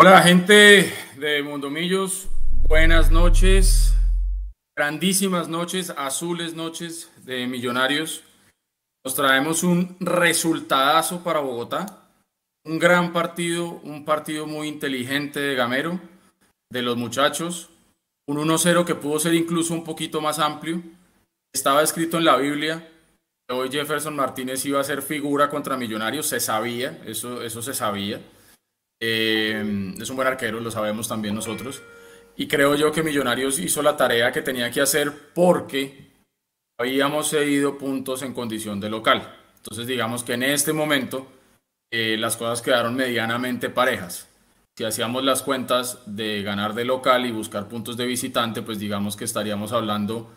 Hola gente de Mondomillos, buenas noches, grandísimas noches, azules noches de Millonarios. Nos traemos un resultadazo para Bogotá, un gran partido, un partido muy inteligente de Gamero, de los muchachos, un 1-0 que pudo ser incluso un poquito más amplio. Estaba escrito en la Biblia que hoy Jefferson Martínez iba a ser figura contra Millonarios, se sabía, eso, eso se sabía. Eh, es un buen arquero, lo sabemos también nosotros. Y creo yo que Millonarios hizo la tarea que tenía que hacer porque habíamos cedido puntos en condición de local. Entonces digamos que en este momento eh, las cosas quedaron medianamente parejas. Si hacíamos las cuentas de ganar de local y buscar puntos de visitante, pues digamos que estaríamos hablando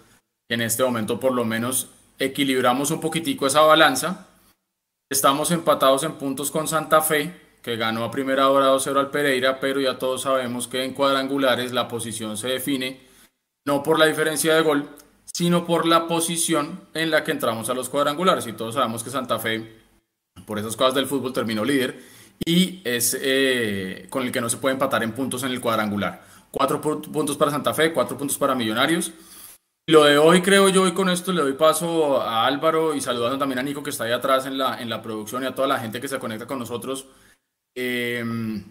en este momento por lo menos equilibramos un poquitico esa balanza. Estamos empatados en puntos con Santa Fe, que ganó a primera hora 2-0 al Pereira, pero ya todos sabemos que en cuadrangulares la posición se define no por la diferencia de gol, sino por la posición en la que entramos a los cuadrangulares. Y todos sabemos que Santa Fe, por esas cosas del fútbol, terminó líder y es eh, con el que no se puede empatar en puntos en el cuadrangular. Cuatro puntos para Santa Fe, cuatro puntos para Millonarios. Lo de hoy, creo yo, y con esto le doy paso a Álvaro y saludando también a Nico que está ahí atrás en la, en la producción y a toda la gente que se conecta con nosotros. Em,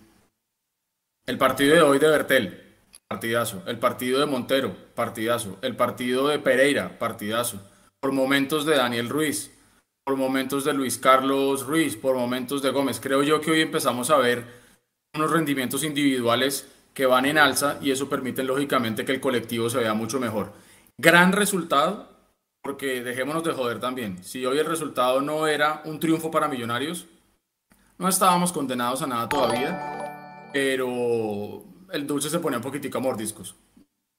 el partido de hoy de Bertel, partidazo. El partido de Montero, partidazo. El partido de Pereira, partidazo. Por momentos de Daniel Ruiz, por momentos de Luis Carlos Ruiz, por momentos de Gómez. Creo yo que hoy empezamos a ver unos rendimientos individuales que van en alza y eso permite lógicamente que el colectivo se vea mucho mejor. Gran resultado, porque dejémonos de joder también. Si hoy el resultado no era un triunfo para Millonarios, no estábamos condenados a nada todavía, pero el dulce se ponía un poquitico a mordiscos.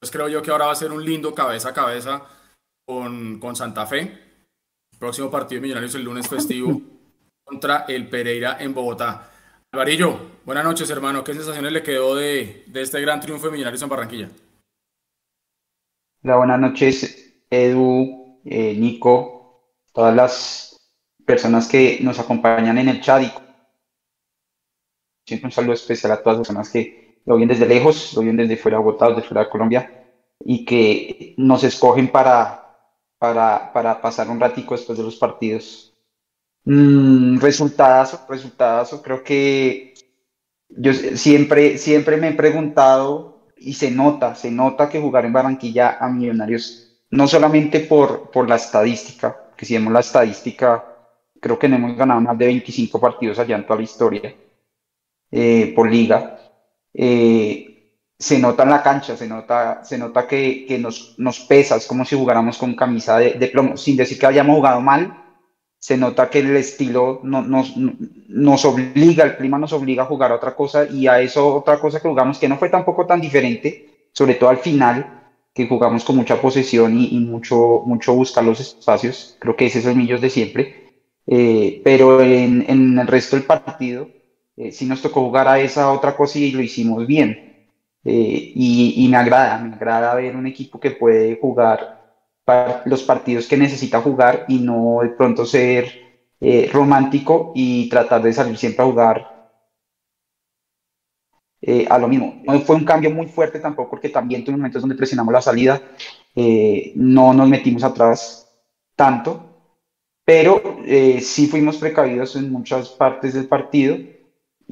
Pues creo yo que ahora va a ser un lindo cabeza a cabeza con, con Santa Fe. Próximo partido de Millonarios el lunes festivo contra el Pereira en Bogotá. Alvarillo, buenas noches hermano. ¿Qué sensaciones le quedó de, de este gran triunfo de Millonarios en Barranquilla? Hola, buenas noches Edu, eh, Nico, todas las personas que nos acompañan en el chat y un saludo especial a todas las personas que lo ven desde lejos, lo ven desde fuera de Bogotá, desde fuera de Colombia, y que nos escogen para, para, para pasar un ratico después de los partidos. Mm, resultados, resultados, creo que yo siempre, siempre me he preguntado y se nota, se nota que jugar en Barranquilla a Millonarios, no solamente por, por la estadística, que si vemos la estadística, creo que no hemos ganado más de 25 partidos allá en toda la historia, eh, por liga, eh, se nota en la cancha, se nota, se nota que, que nos, nos, pesa, es como si jugáramos con camisa de, de, plomo, sin decir que hayamos jugado mal, se nota que el estilo no, nos, nos obliga, el clima nos obliga a jugar a otra cosa y a eso otra cosa que jugamos que no fue tampoco tan diferente, sobre todo al final, que jugamos con mucha posesión y, mucho, mucho buscar los espacios, creo que ese es el Millos de siempre, eh, pero en, en el resto del partido eh, sí nos tocó jugar a esa otra cosa y lo hicimos bien. Eh, y, y, me agrada, me agrada ver un equipo que puede jugar los partidos que necesita jugar y no de pronto ser eh, romántico y tratar de salir siempre a jugar eh, a lo mismo. No fue un cambio muy fuerte tampoco porque también tuve momentos donde presionamos la salida, eh, no nos metimos atrás tanto, pero eh, sí fuimos precavidos en muchas partes del partido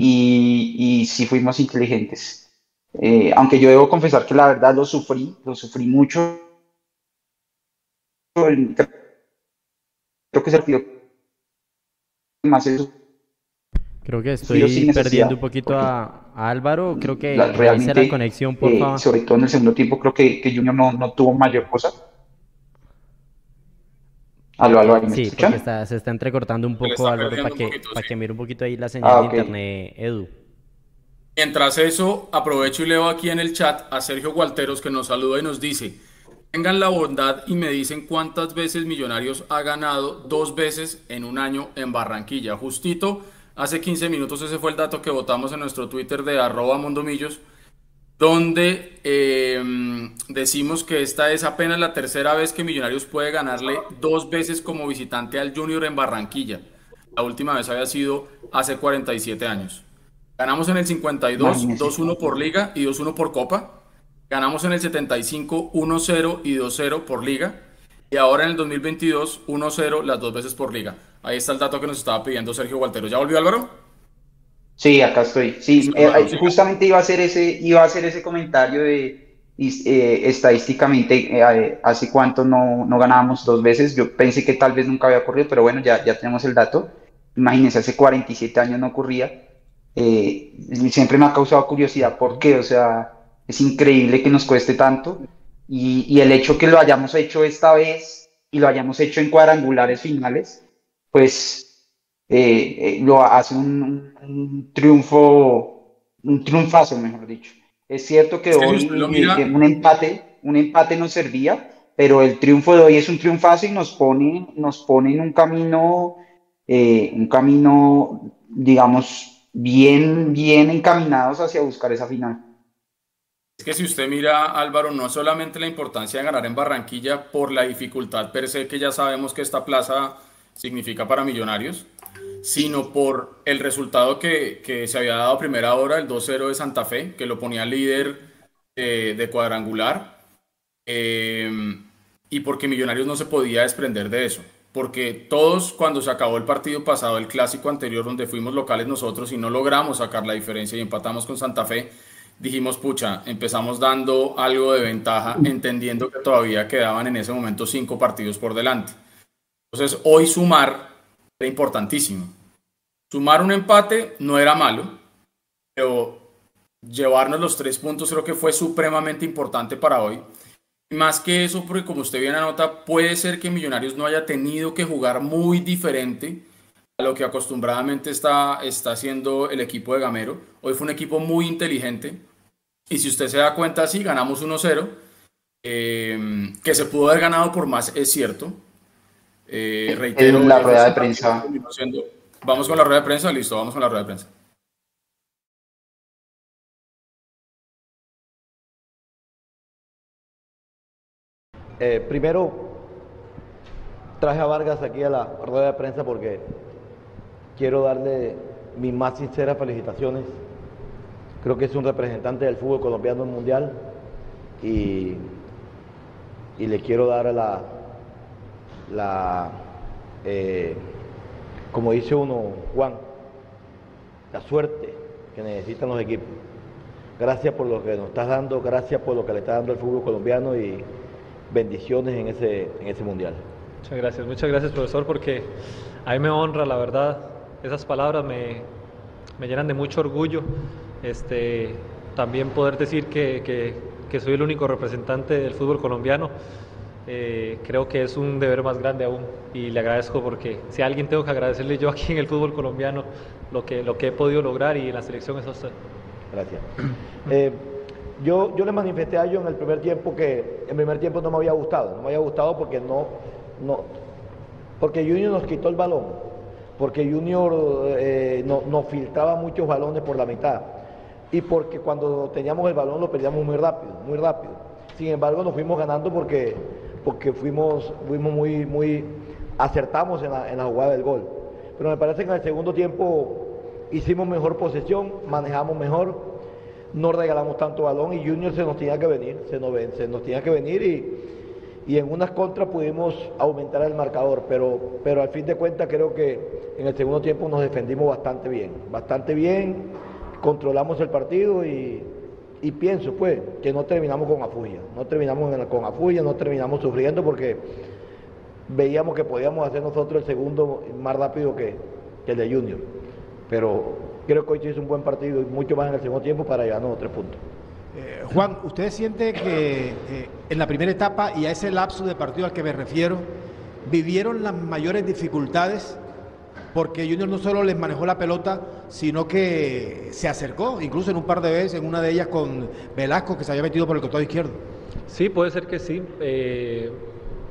y, y sí fuimos inteligentes. Eh, aunque yo debo confesar que la verdad lo sufrí, lo sufrí mucho. Creo que es el partido más eso. Creo que estoy perdiendo un poquito a, a, Álvaro. Creo que la, realmente la conexión, por eh, favor. Sobre todo en el segundo tiempo, creo que, que Junior no, no tuvo mayor cosa. Aló, aló, ¿me sí, escuchan? porque está, se está entrecortando un poco, Álvaro, para que, poquito, para sí. que mire un poquito ahí la señal ah, okay. de internet, Edu. Mientras eso, aprovecho y leo aquí en el chat a Sergio Gualteros que nos saluda y nos dice, tengan la bondad y me dicen cuántas veces Millonarios ha ganado dos veces en un año en Barranquilla. Justito, hace 15 minutos ese fue el dato que votamos en nuestro Twitter de arroba mondomillos, donde eh, decimos que esta es apenas la tercera vez que Millonarios puede ganarle dos veces como visitante al Junior en Barranquilla. La última vez había sido hace 47 años. Ganamos en el 52, 2-1 por liga y 2-1 por copa. Ganamos en el 75, 1-0 y 2-0 por liga. Y ahora en el 2022, 1-0 las dos veces por liga. Ahí está el dato que nos estaba pidiendo Sergio Gualtero. ¿Ya volvió Álvaro? Sí, acá estoy. Sí, eh, justamente iba a hacer ese, iba a hacer ese comentario de eh, estadísticamente eh, hace cuánto no, no ganábamos dos veces. Yo pensé que tal vez nunca había ocurrido, pero bueno, ya, ya tenemos el dato. Imagínense, hace 47 años no ocurría. siempre me ha causado curiosidad por qué, o sea, es increíble que nos cueste tanto y, el hecho que lo hayamos hecho esta vez y lo hayamos hecho en cuadrangulares finales, pues eh, eh, lo hace un, triunfo, un triunfazo, mejor dicho. Es cierto que hoy un empate, un empate nos servía, pero el triunfo de hoy es un triunfazo y nos pone, nos pone en un camino, eh, un camino, digamos, bien, bien encaminados hacia buscar esa final. Es que si usted mira, Álvaro, no es solamente la importancia de ganar en Barranquilla por la dificultad per se que ya sabemos que esta plaza significa para Millonarios, sino por el resultado que, que se había dado a primera hora, el 2-0 de Santa Fe, que lo ponía líder eh, de cuadrangular, eh, y porque Millonarios no se podía desprender de eso. Porque todos, cuando se acabó el partido pasado, el clásico anterior, donde fuimos locales nosotros y no logramos sacar la diferencia y empatamos con Santa Fe, dijimos, pucha, empezamos dando algo de ventaja, entendiendo que todavía quedaban en ese momento cinco partidos por delante. Entonces, hoy sumar era importantísimo. Sumar un empate no era malo, pero llevarnos los tres puntos creo que fue supremamente importante para hoy. Más que eso, porque como usted bien anota, puede ser que Millonarios no haya tenido que jugar muy diferente a lo que acostumbradamente está, está haciendo el equipo de Gamero. Hoy fue un equipo muy inteligente, y si usted se da cuenta, sí, ganamos 1-0, eh, que se pudo haber ganado por más, es cierto. Eh, reitero, en la rueda de prensa. Vamos con la rueda de prensa, listo, vamos con la rueda de prensa. Eh, primero, traje a Vargas aquí a la rueda de prensa porque quiero darle mis más sinceras felicitaciones Creo que es un representante del fútbol colombiano en mundial y, y le quiero dar la, la eh, como dice uno, Juan, la suerte que necesitan los equipos. Gracias por lo que nos estás dando, gracias por lo que le está dando el fútbol colombiano y bendiciones en ese, en ese mundial. Muchas gracias, muchas gracias profesor, porque a mí me honra, la verdad, esas palabras me, me llenan de mucho orgullo este, también poder decir que, soy el único representante del fútbol colombiano, eh, creo que es un deber más grande aún y le agradezco porque si a alguien tengo que agradecerle yo aquí en el fútbol colombiano lo que, lo que he podido lograr y en la selección es a. Gracias. Eh, yo, yo le manifesté a ellos en el primer tiempo que en primer tiempo no me había gustado, no me había gustado porque no, no, porque Junior nos quitó el balón, porque Junior eh, no, nos filtraba muchos balones por la mitad y porque cuando teníamos el balón lo perdíamos muy rápido, muy rápido. Sin embargo, nos fuimos ganando porque, porque fuimos, fuimos muy, muy acertamos en la, en la jugada del gol. Pero me parece que en el segundo tiempo hicimos mejor posesión, manejamos mejor, no regalamos tanto balón y Junior se nos tenía que venir, se nos, se nos tenía que venir y, y en unas contras pudimos aumentar el marcador, pero, pero al fin de cuentas creo que en el segundo tiempo nos defendimos bastante bien, bastante bien controlamos el partido y, pienso pues que no terminamos con afugia, no terminamos con afugia, no terminamos sufriendo porque veíamos que podíamos hacer nosotros el segundo más rápido que, el de Junior. Pero creo que hoy hizo un buen partido y mucho más en el segundo tiempo para llevarnos tres puntos. Eh, Juan, ¿usted siente que eh, en la primera etapa y a ese lapso de partido al que me refiero, vivieron las mayores dificultades porque Junior no solo les manejó la pelota, sino que se acercó, incluso en un par de veces, en una de ellas con Velasco, que se había metido por el costado izquierdo. Sí, puede ser que sí. Eh,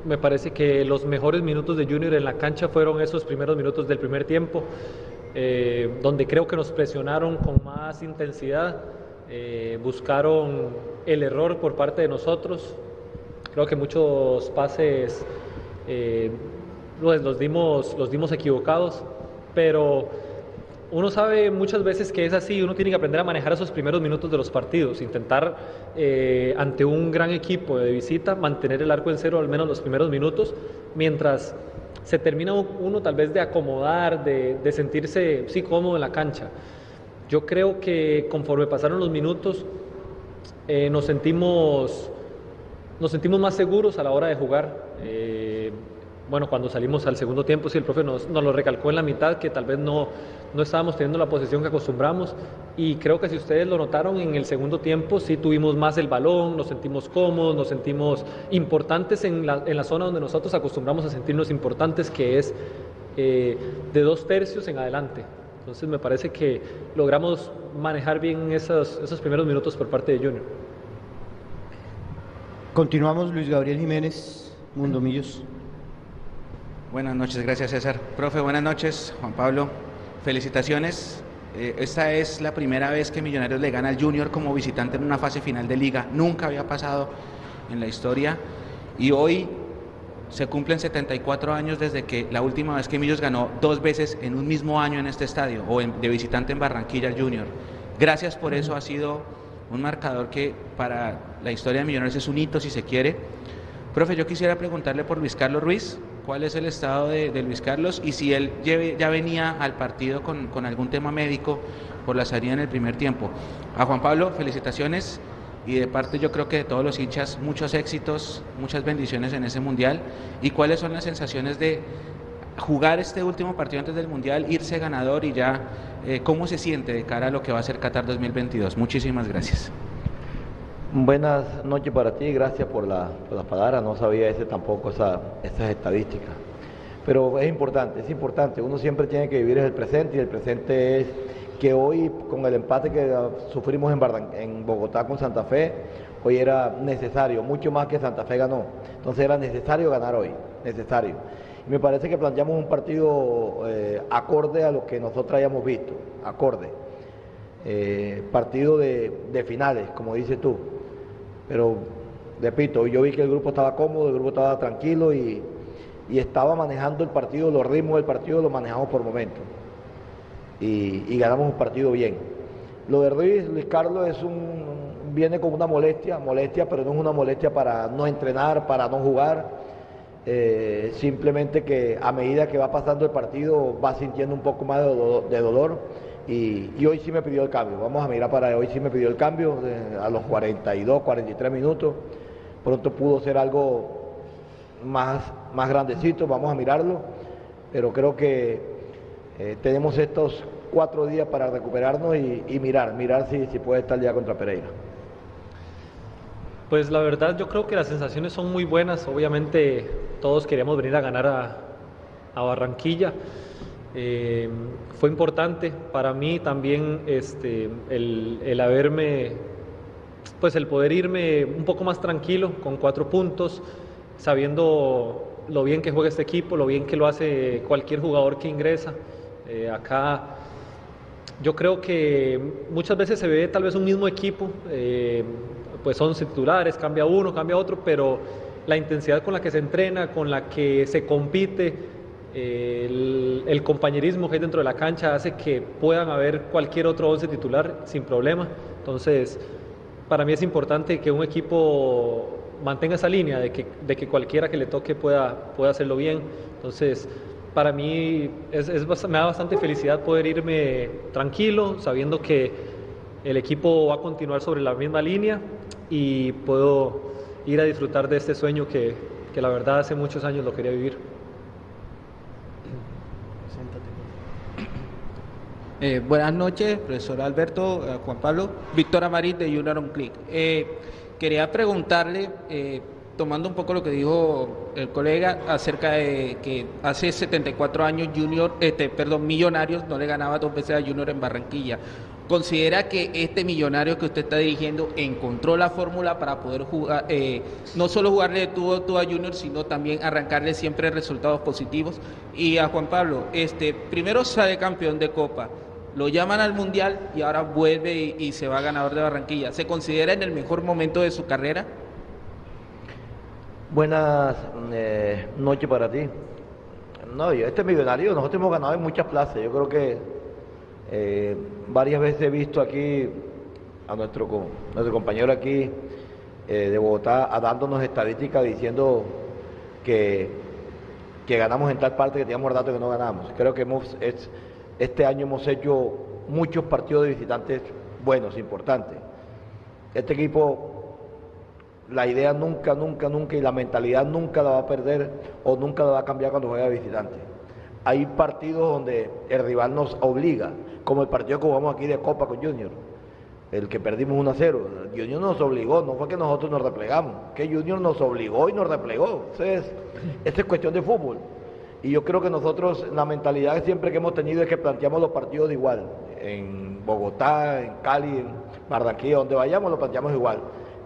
me parece que los mejores minutos de Junior en la cancha fueron esos primeros minutos del primer tiempo, eh, donde creo que nos presionaron con más intensidad, eh, buscaron el error por parte de nosotros. Creo que muchos pases los, dimos, los dimos equivocados, pero uno sabe muchas veces que es así, uno tiene que aprender a manejar esos primeros minutos de los partidos, intentar eh, ante un gran equipo de visita mantener el arco en cero al menos los primeros minutos, mientras se termina uno tal vez de acomodar, de, sentirse sí cómodo en la cancha. Yo creo que conforme pasaron los minutos eh, nos sentimos nos sentimos más seguros a la hora de jugar. Eh, bueno, cuando salimos al segundo tiempo, sí, el profe nos, lo recalcó en la mitad, que tal vez no, no estábamos teniendo la posición que acostumbramos. Y creo que si ustedes lo notaron, en el segundo tiempo sí tuvimos más el balón, nos sentimos cómodos, nos sentimos importantes en la, en la zona donde nosotros acostumbramos a sentirnos importantes, que es eh, de dos tercios en adelante. Entonces me parece que logramos manejar bien esos, esos primeros minutos por parte de Junior. Continuamos, Luis Gabriel Jiménez, Mundo Millos. Buenas noches, gracias César. Profe, buenas noches, Juan Pablo. Felicitaciones. Eh, esta es la primera vez que Millonarios le gana al Junior como visitante en una fase final de liga. Nunca había pasado en la historia. Y hoy se cumplen 74 años desde que la última vez que Millos ganó dos veces en un mismo año en este estadio, o de visitante en Barranquilla al Junior. Gracias por eso, ha sido un marcador que para la historia de Millonarios es un hito si se quiere. Profe, yo quisiera preguntarle por Luis Carlos Ruiz, cuál es el estado de, Luis Carlos y si él ya venía al partido con, algún tema médico por la salida en el primer tiempo. A Juan Pablo, felicitaciones y de parte yo creo que de todos los hinchas, muchos éxitos, muchas bendiciones en ese mundial. ¿Y cuáles son las sensaciones de jugar este último partido antes del mundial, irse ganador y ya eh, cómo se siente de cara a lo que va a ser Qatar 2022? Muchísimas gracias. Buenas noches para ti, gracias por la, por no sabía ese tampoco esa, esas estadísticas. Pero es importante, es importante, uno siempre tiene que vivir el presente y el presente es que hoy con el empate que sufrimos en, Bogotá con Santa Fe, hoy era necesario, mucho más que Santa Fe ganó, entonces era necesario ganar hoy, necesario. Me parece que planteamos un partido eh, acorde a lo que nosotros hayamos visto, acorde. Eh, partido de, de finales, como dices tú. Pero, repito, yo vi que el grupo estaba cómodo, el grupo estaba tranquilo y, estaba manejando el partido, los ritmos del partido los manejamos por momentos. Y, ganamos un partido bien. Lo de Ruiz, Luis Carlos es un, viene con una molestia, molestia, pero no es una molestia para no entrenar, para no jugar. Eh, simplemente que a medida que va pasando el partido va sintiendo un poco más de dolor y, hoy sí me pidió el cambio. Vamos a mirar para hoy sí me pidió el cambio a los 42, 43 minutos. Pronto pudo ser algo más, más grandecito, vamos a mirarlo. Pero creo que eh, tenemos estos cuatro días para recuperarnos y, mirar, mirar si, si puede estar ya contra Pereira. Pues la verdad yo creo que las sensaciones son muy buenas. Obviamente todos queremos venir a ganar a, a Barranquilla. Eh, fue importante para mí también este, el, haberme, pues el poder irme un poco más tranquilo con cuatro puntos, sabiendo lo bien que juega este equipo, lo bien que lo hace cualquier jugador que ingresa. Eh, acá yo creo que muchas veces se ve tal vez un mismo equipo, eh, pues son titulares, cambia uno, cambia otro, pero la intensidad con la que se entrena, con la que se compite, el, compañerismo que hay dentro de la cancha hace que puedan haber cualquier otro once titular sin problema. Entonces, para mí es importante que un equipo mantenga esa línea de que, cualquiera que le toque pueda, hacerlo bien. Entonces, para mí es, me da bastante felicidad poder irme tranquilo, sabiendo que el equipo va a continuar sobre la misma línea y puedo ir a disfrutar de este sueño que la verdad hace muchos años lo quería vivir. Eh, buenas noches, profesor Alberto, eh, Juan Pablo, Víctor Amarín de Junior on Click. Eh, quería preguntarle, tomando un poco lo que dijo el colega acerca de que hace 74 años Junior, este, perdón, Millonarios no le ganaba dos veces a Junior en Barranquilla. ¿Considera que este millonario que usted está dirigiendo encontró la fórmula para poder jugar, no solo jugarle de tubo a Junior, sino también arrancarle siempre resultados positivos? Y a Juan Pablo, este, primero sale campeón de Copa, lo llaman al Mundial y ahora vuelve y, se va ganador de Barranquilla. ¿Se considera en el mejor momento de su carrera? Buenas eh, noches para ti. No, este millonario, nosotros hemos ganado en muchas plazas. Yo creo que Eh, varias veces he visto aquí a nuestro, nuestro compañero aquí eh, de Bogotá dándonos estadísticas diciendo que, que ganamos en tal parte que teníamos datos que no ganamos. Creo que hemos, este año hemos hecho muchos partidos de visitantes buenos, importantes. Este equipo, la idea nunca, nunca, nunca y la mentalidad nunca la va a perder o nunca la va a cambiar cuando juega de visitante. Hay partidos donde el rival nos obliga, como el partido que jugamos aquí de Copa con Junior, el que perdimos 1 a 0. Junior nos obligó, no fue que nosotros nos replegamos, que Junior nos obligó y nos replegó. Entonces, esta es cuestión de fútbol. Y yo creo que nosotros, la mentalidad siempre que hemos tenido es que planteamos los partidos igual. En Bogotá, en Cali, en Barranquilla, donde vayamos, lo planteamos igual.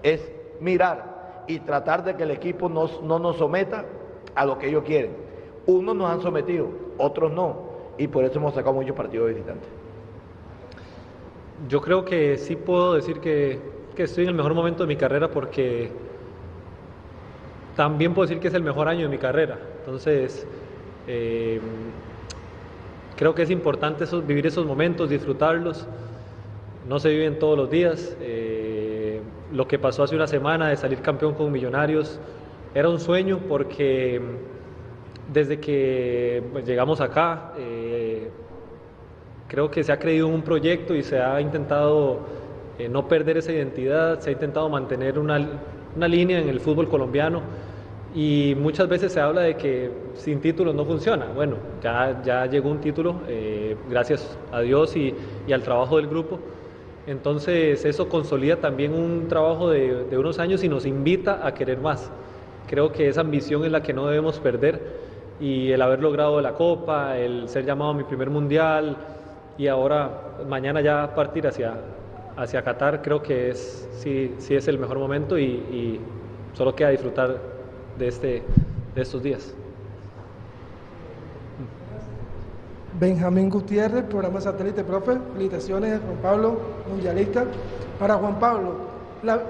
Es mirar y tratar de que el equipo no nos someta a lo que ellos quieren. Unos nos han sometido, otros no. Y por eso hemos sacado muchos partidos de visitantes. Yo creo que sí puedo decir que, que estoy en el mejor momento de mi carrera porque también puedo decir que es el mejor año de mi carrera. Entonces, eh, creo que es importante vivir esos momentos, disfrutarlos. No se viven todos los días. Eh, lo que pasó hace una semana de salir campeón con Millonarios era un sueño porque desde que pues, llegamos acá eh, creo que se ha creído un proyecto y se ha intentado no perder esa identidad, se ha intentado mantener una línea en el fútbol colombiano y muchas veces se habla de que sin títulos no funciona. Bueno, ya, ya llegó un título, eh, gracias a Dios y, y, al trabajo del grupo. Entonces eso consolida también un trabajo de, de, unos años y nos invita a querer más. Creo que esa ambición es la que no debemos perder y el haber logrado la Copa, el ser llamado a mi primer mundial y ahora mañana ya partir hacia, hacia Qatar, creo que es, sí, sí es el mejor momento y, y solo queda disfrutar de, este, de estos días. Benjamín Gutiérrez, programa satélite, profe. Felicitaciones, Juan Pablo, mundialista. Para Juan Pablo,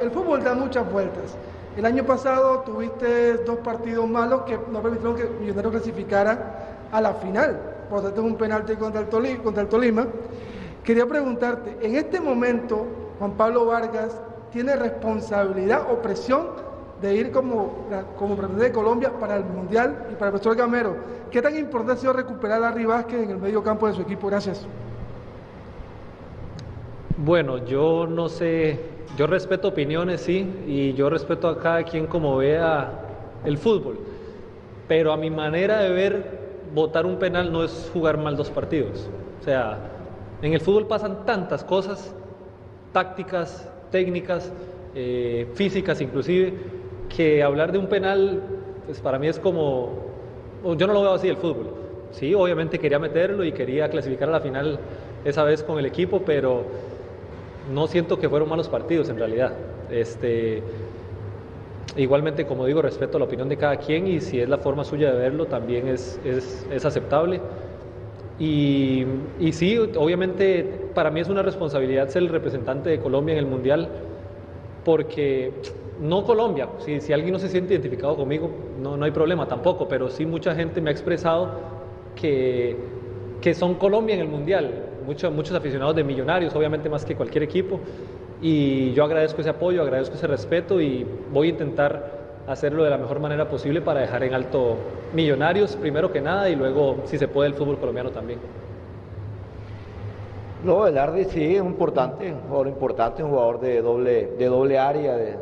el fútbol da muchas vueltas. El año pasado tuviste dos partidos malos que no permitieron que Millonarios clasificara a la final. Por tanto, es un penalti contra el Tolima. Quería preguntarte, en este momento, Juan Pablo Vargas tiene responsabilidad o presión de ir como, como de Colombia para el Mundial y para el profesor Gamero. ¿Qué tan importante ha sido recuperar a Vázquez en el medio campo de su equipo? Gracias. Bueno, yo no sé, yo respeto opiniones, sí, y yo respeto a cada quien como vea el fútbol, pero a mi manera de ver, votar un penal no es jugar mal dos partidos. O sea, en el fútbol pasan tantas cosas, tácticas, técnicas, eh, físicas inclusive, que hablar de un penal, pues para mí es como, yo no lo veo así el fútbol. Sí, obviamente quería meterlo y quería clasificar a la final esa vez con el equipo, pero no siento que fueron malos partidos en realidad. Este, igualmente, como digo, respeto la opinión de cada quien y si es la forma suya de verlo, también es, es, es aceptable. Y, y, sí, obviamente para mí es una responsabilidad ser el representante de Colombia en el Mundial, porque no Colombia, si, si alguien no se siente identificado conmigo, no, no hay problema tampoco, pero sí mucha gente me ha expresado que, que son Colombia en el Mundial, muchos, muchos aficionados de millonarios, obviamente más que cualquier equipo, y yo agradezco ese apoyo, agradezco ese respeto y voy a intentar hacerlo de la mejor manera posible para dejar en alto millonarios primero que nada y luego si se puede el fútbol colombiano también. No, el Ardi sí es importante, un jugador importante, un jugador de doble, de doble área, de,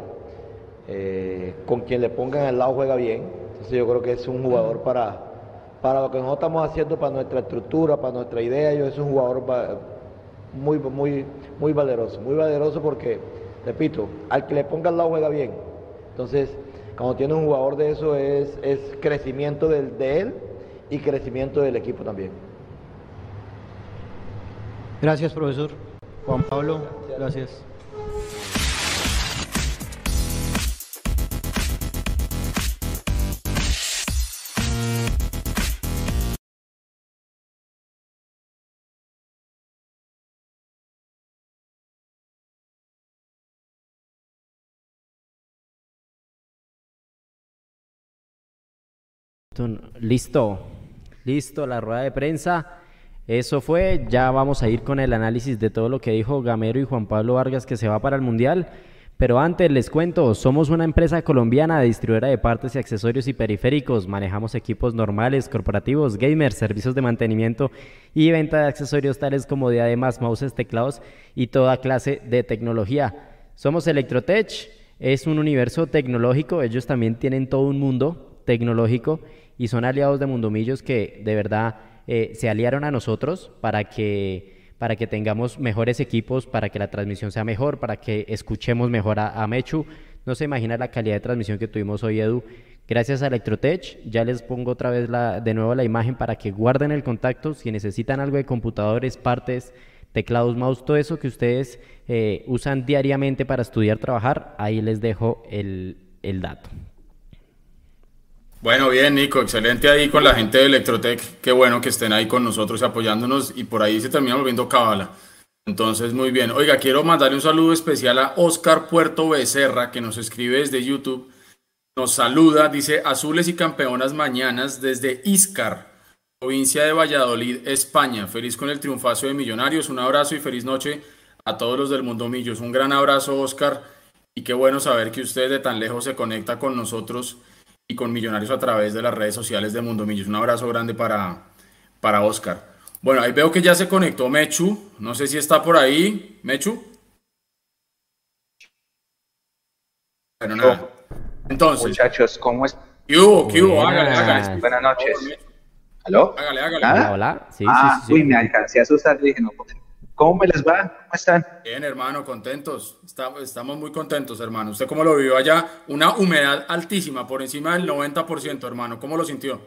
eh, con quien le pongan al lado juega bien. Entonces yo creo que es un jugador para, para lo que nosotros estamos haciendo, para nuestra estructura, para nuestra idea, yo es un jugador muy, muy, muy valeroso, muy valeroso porque, repito, al que le ponga al lado juega bien. Entonces, cuando tiene un jugador de eso es, es crecimiento del, de él y crecimiento del equipo también. Gracias, profesor. Juan Pablo, gracias. Listo, listo la rueda de prensa. Eso fue, ya vamos a ir con el análisis de todo lo que dijo Gamero y Juan Pablo Vargas que se va para el Mundial. Pero antes les cuento, somos una empresa colombiana de distribuidora de partes y accesorios y periféricos. Manejamos equipos normales, corporativos, gamers, servicios de mantenimiento y venta de accesorios tales como diademas, mouses, teclados y toda clase de tecnología. Somos Electrotech, es un universo tecnológico, ellos también tienen todo un mundo tecnológico y son aliados de Mundomillos que de verdad eh, se aliaron a nosotros para que para que tengamos mejores equipos, para que la transmisión sea mejor, para que escuchemos mejor a, Mechu. No se imagina la calidad de transmisión que tuvimos hoy, Edu. Gracias a Electrotech, ya les pongo otra vez la, de nuevo la imagen para que guarden el contacto. Si necesitan algo de computadores, partes, teclados, mouse, todo eso que ustedes eh, usan diariamente para estudiar, trabajar, ahí les dejo el, el dato. Bueno, bien, Nico, excelente ahí con la gente de Electrotech. Qué bueno que estén ahí con nosotros apoyándonos y por ahí se termina volviendo cábala. Entonces, muy bien. Oiga, quiero mandarle un saludo especial a Oscar Puerto Becerra, que nos escribe desde YouTube. Nos saluda, dice Azules y Campeonas Mañanas desde Iscar, provincia de Valladolid, España. Feliz con el triunfazo de Millonarios. Un abrazo y feliz noche a todos los del Mundo Millos. Un gran abrazo, Oscar. Y qué bueno saber que usted de tan lejos se conecta con nosotros y con Millonarios a través de las redes sociales de Mundo Millos. Un abrazo grande para, para Oscar. Bueno, ahí veo que ya se conectó Mechu. No sé si está por ahí. Mechu. Bueno, nada. Entonces. Muchachos, ¿cómo es? ¿Qué hubo? ¿Qué hubo? Hágale, hágale. Buenas noches. ¿Aló? Hágale, hágale. Hola. Sí, ah, sí, sí, Uy, me alcancé a asustar. Dije, no, ¿Cómo me les va? ¿Cómo están? Bien, hermano, contentos. Estamos muy contentos, hermano. ¿Usted cómo lo vivió allá? Una humedad altísima, por encima del 90%, hermano. ¿Cómo lo sintió?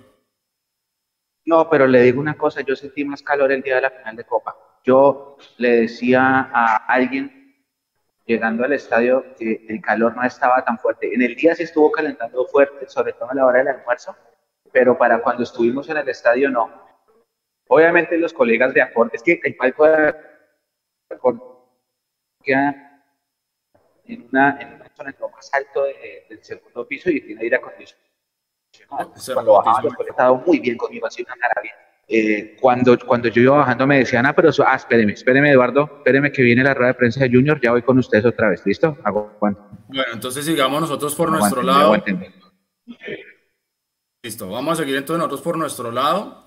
No, pero le digo una cosa, yo sentí más calor el día de la final de Copa. Yo le decía a alguien llegando al estadio que el calor no estaba tan fuerte. En el día sí estuvo calentando fuerte, sobre todo a la hora del almuerzo, pero para cuando estuvimos en el estadio no. Obviamente los colegas de Acor, es que el palco de queda en una, en una zona lo más alto del segundo piso y tiene aire acondicionado. Cuando bajaba los estaba muy bien conmigo, así una maravilla. Eh, cuando, cuando yo iba bajando me decían, ah, pero, ah, espéreme, espéreme, Eduardo, espéreme que viene la rueda de prensa de Junior, ya voy con ustedes otra vez, ¿listo? Bueno, entonces sigamos nosotros por nuestro lado. Listo, vamos a seguir entonces nosotros por nuestro lado.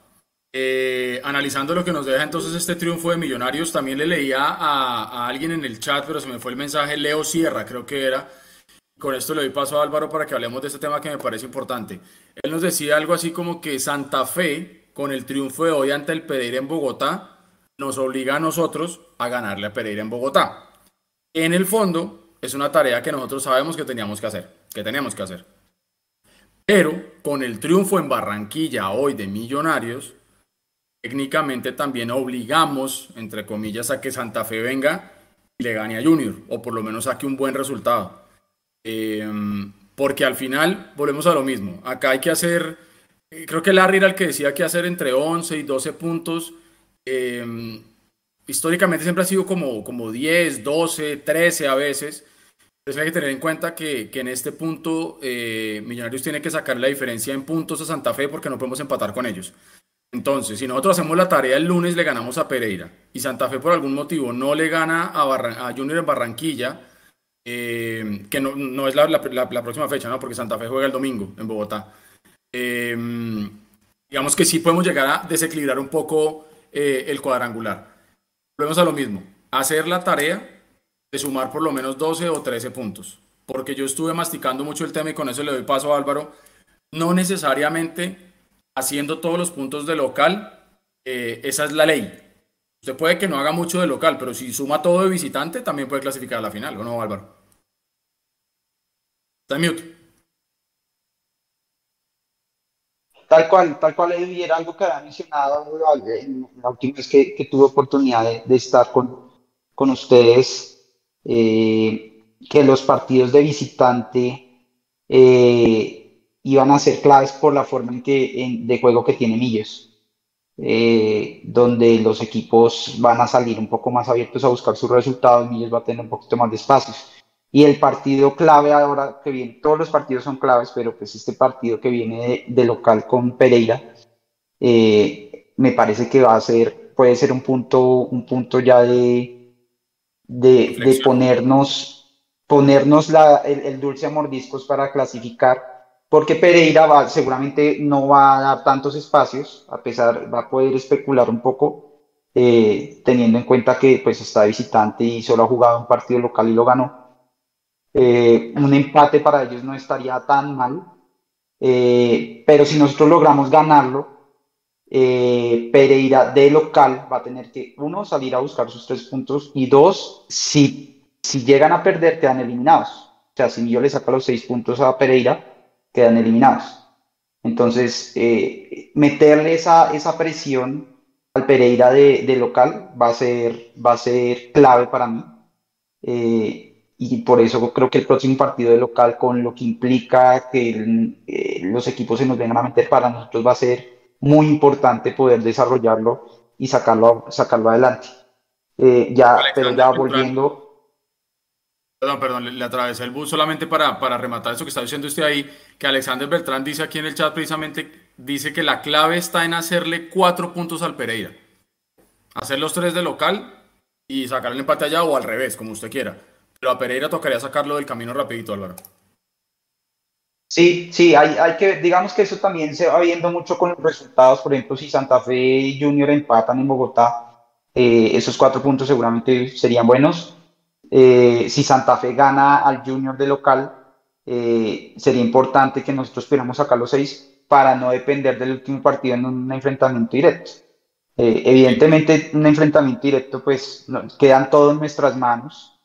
Eh, analizando lo que nos deja entonces este triunfo de Millonarios, también le leía a, alguien en el chat, pero se me fue el mensaje, Leo Sierra, creo que era. Con esto le doy paso a Álvaro para que hablemos de este tema que me parece importante. Él nos decía algo así como que Santa Fe, con el triunfo de hoy ante el Pereira en Bogotá, nos obliga a nosotros a ganarle a Pereira en Bogotá. En el fondo, es una tarea que nosotros sabemos que teníamos que hacer, que teníamos que hacer. Pero con el triunfo en Barranquilla hoy de Millonarios, técnicamente también obligamos, entre comillas, a que Santa Fe venga y le gane a Junior, o por lo menos saque un buen resultado. Em, porque al final volvemos a lo mismo. Acá hay que hacer, eh, creo que Larry era el que decía que hacer entre 11 y 12 puntos. Em, históricamente siempre ha sido como, como 10, 12, 13 a veces. Entonces hay que tener en cuenta que, que en este punto eh, Millonarios tiene que sacar la diferencia en puntos a Santa Fe porque no podemos empatar con ellos. Entonces, si nosotros hacemos la tarea el lunes, le ganamos a Pereira y Santa Fe por algún motivo no le gana a, Junior en Barranquilla, eh, que no, es la, próxima fecha, ¿no? porque Santa Fe juega el domingo en Bogotá. Eh, digamos que sí podemos llegar a desequilibrar un poco eh, el cuadrangular. Volvemos a lo mismo, hacer la tarea de sumar por lo menos 12 o 13 puntos, porque yo estuve masticando mucho el tema y con eso le doy paso a Álvaro. No necesariamente haciendo todos los puntos de local, eh, esa es la ley. Usted puede que no haga mucho de local, pero si suma todo de visitante, también puede clasificar a la final, ¿o no, Álvaro? Está mute. Tal cual, tal cual era algo que había mencionado en la última vez que, tuve oportunidad de, estar con, con ustedes, eh, que los partidos de visitante eh, iban a ser claves por la forma en que, de juego que tiene Millos, eh, donde los equipos van a salir un poco más abiertos a buscar sus resultados, Millos va a tener un poquito más de espacios. Y el partido clave ahora que viene, todos los partidos son claves, pero pues este partido que viene de, local con Pereira, eh, me parece que va a ser puede ser un punto, un punto ya de, de, ponernos, ponernos la, el, dulce a mordiscos para clasificar, porque Pereira va, seguramente no va a dar tantos espacios, a pesar, va a poder especular un poco, eh, teniendo en cuenta que pues está visitante y solo ha jugado un partido local y lo ganó. Eh, un empate para ellos no estaría tan mal, eh, pero si nosotros logramos ganarlo, Pereira de local va a tener que, uno, salir a buscar sus tres puntos y dos, si, si llegan a perder, quedan eliminados. O sea, si yo le saco los seis puntos a Pereira, quedan eliminados. Entonces, meterle esa, esa presión al Pereira de, de, local va a, ser, va a ser clave para mí. Eh, y por eso creo que el próximo partido de local, con lo que implica que eh, los equipos se nos vengan a meter para nosotros, va a ser muy importante poder desarrollarlo y sacarlo, sacarlo adelante. Eh, ya, pero ya volviendo. Perdón, perdón, le, atravesé el bus solamente para, para rematar eso que está diciendo usted ahí, que Alexander Beltrán dice aquí en el chat precisamente, dice que la clave está en hacerle cuatro puntos al Pereira. Hacer los tres de local y sacar el empate allá o al revés, como usted quiera. Pero a Pereira tocaría sacarlo del camino rapidito, Álvaro. Sí, sí, hay, hay que, digamos que eso también se va viendo mucho con los resultados. Por ejemplo, si Santa Fe y Junior empatan en Bogotá, eh, esos cuatro puntos seguramente serían buenos. Eh, si Santa Fe gana al Junior de local, eh, sería importante que nosotros pudiéramos sacar los seis para no depender del último partido en un enfrentamiento directo. evidentemente, un enfrentamiento directo, pues quedan todo en nuestras manos.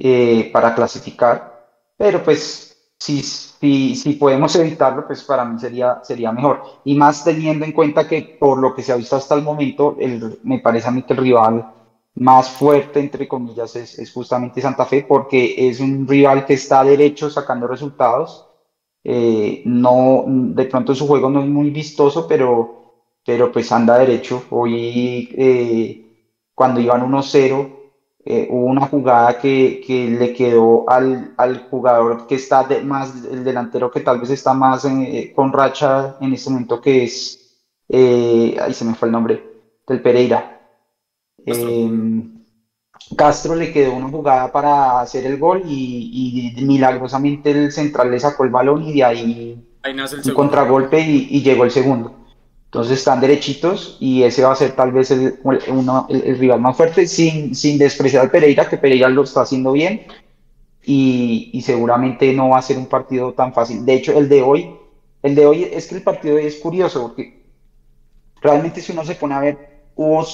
Eh, para clasificar, pero pues si, si, si, podemos evitarlo, pues para mí sería, sería mejor. Y más teniendo en cuenta que por lo que se ha visto hasta el momento, el, me parece a mí que el rival más fuerte, entre comillas, es, es justamente Santa Fe, porque es un rival que está derecho sacando resultados. Eh, no, de pronto su juego no es muy vistoso, pero, pero pues anda derecho. Hoy, eh, cuando iban 1-0, eh, hubo una jugada que, que le quedó al, al, jugador que está de, más, el delantero que tal vez está más eh, con racha en este momento, que es, eh, ahí se me fue el nombre, del Pereira. Em, Castro. le quedó una jugada para hacer el gol y, milagrosamente el central le sacó el balón y de ahí, un contragolpe y, y llegó el segundo. Entonces están derechitos y ese va a ser tal vez el, el, rival más fuerte, sin, sin, despreciar al Pereira, que Pereira lo está haciendo bien y, y, seguramente no va a ser un partido tan fácil. De hecho, el de hoy, el de hoy es que el partido es curioso, porque realmente si uno se pone a ver, hubo,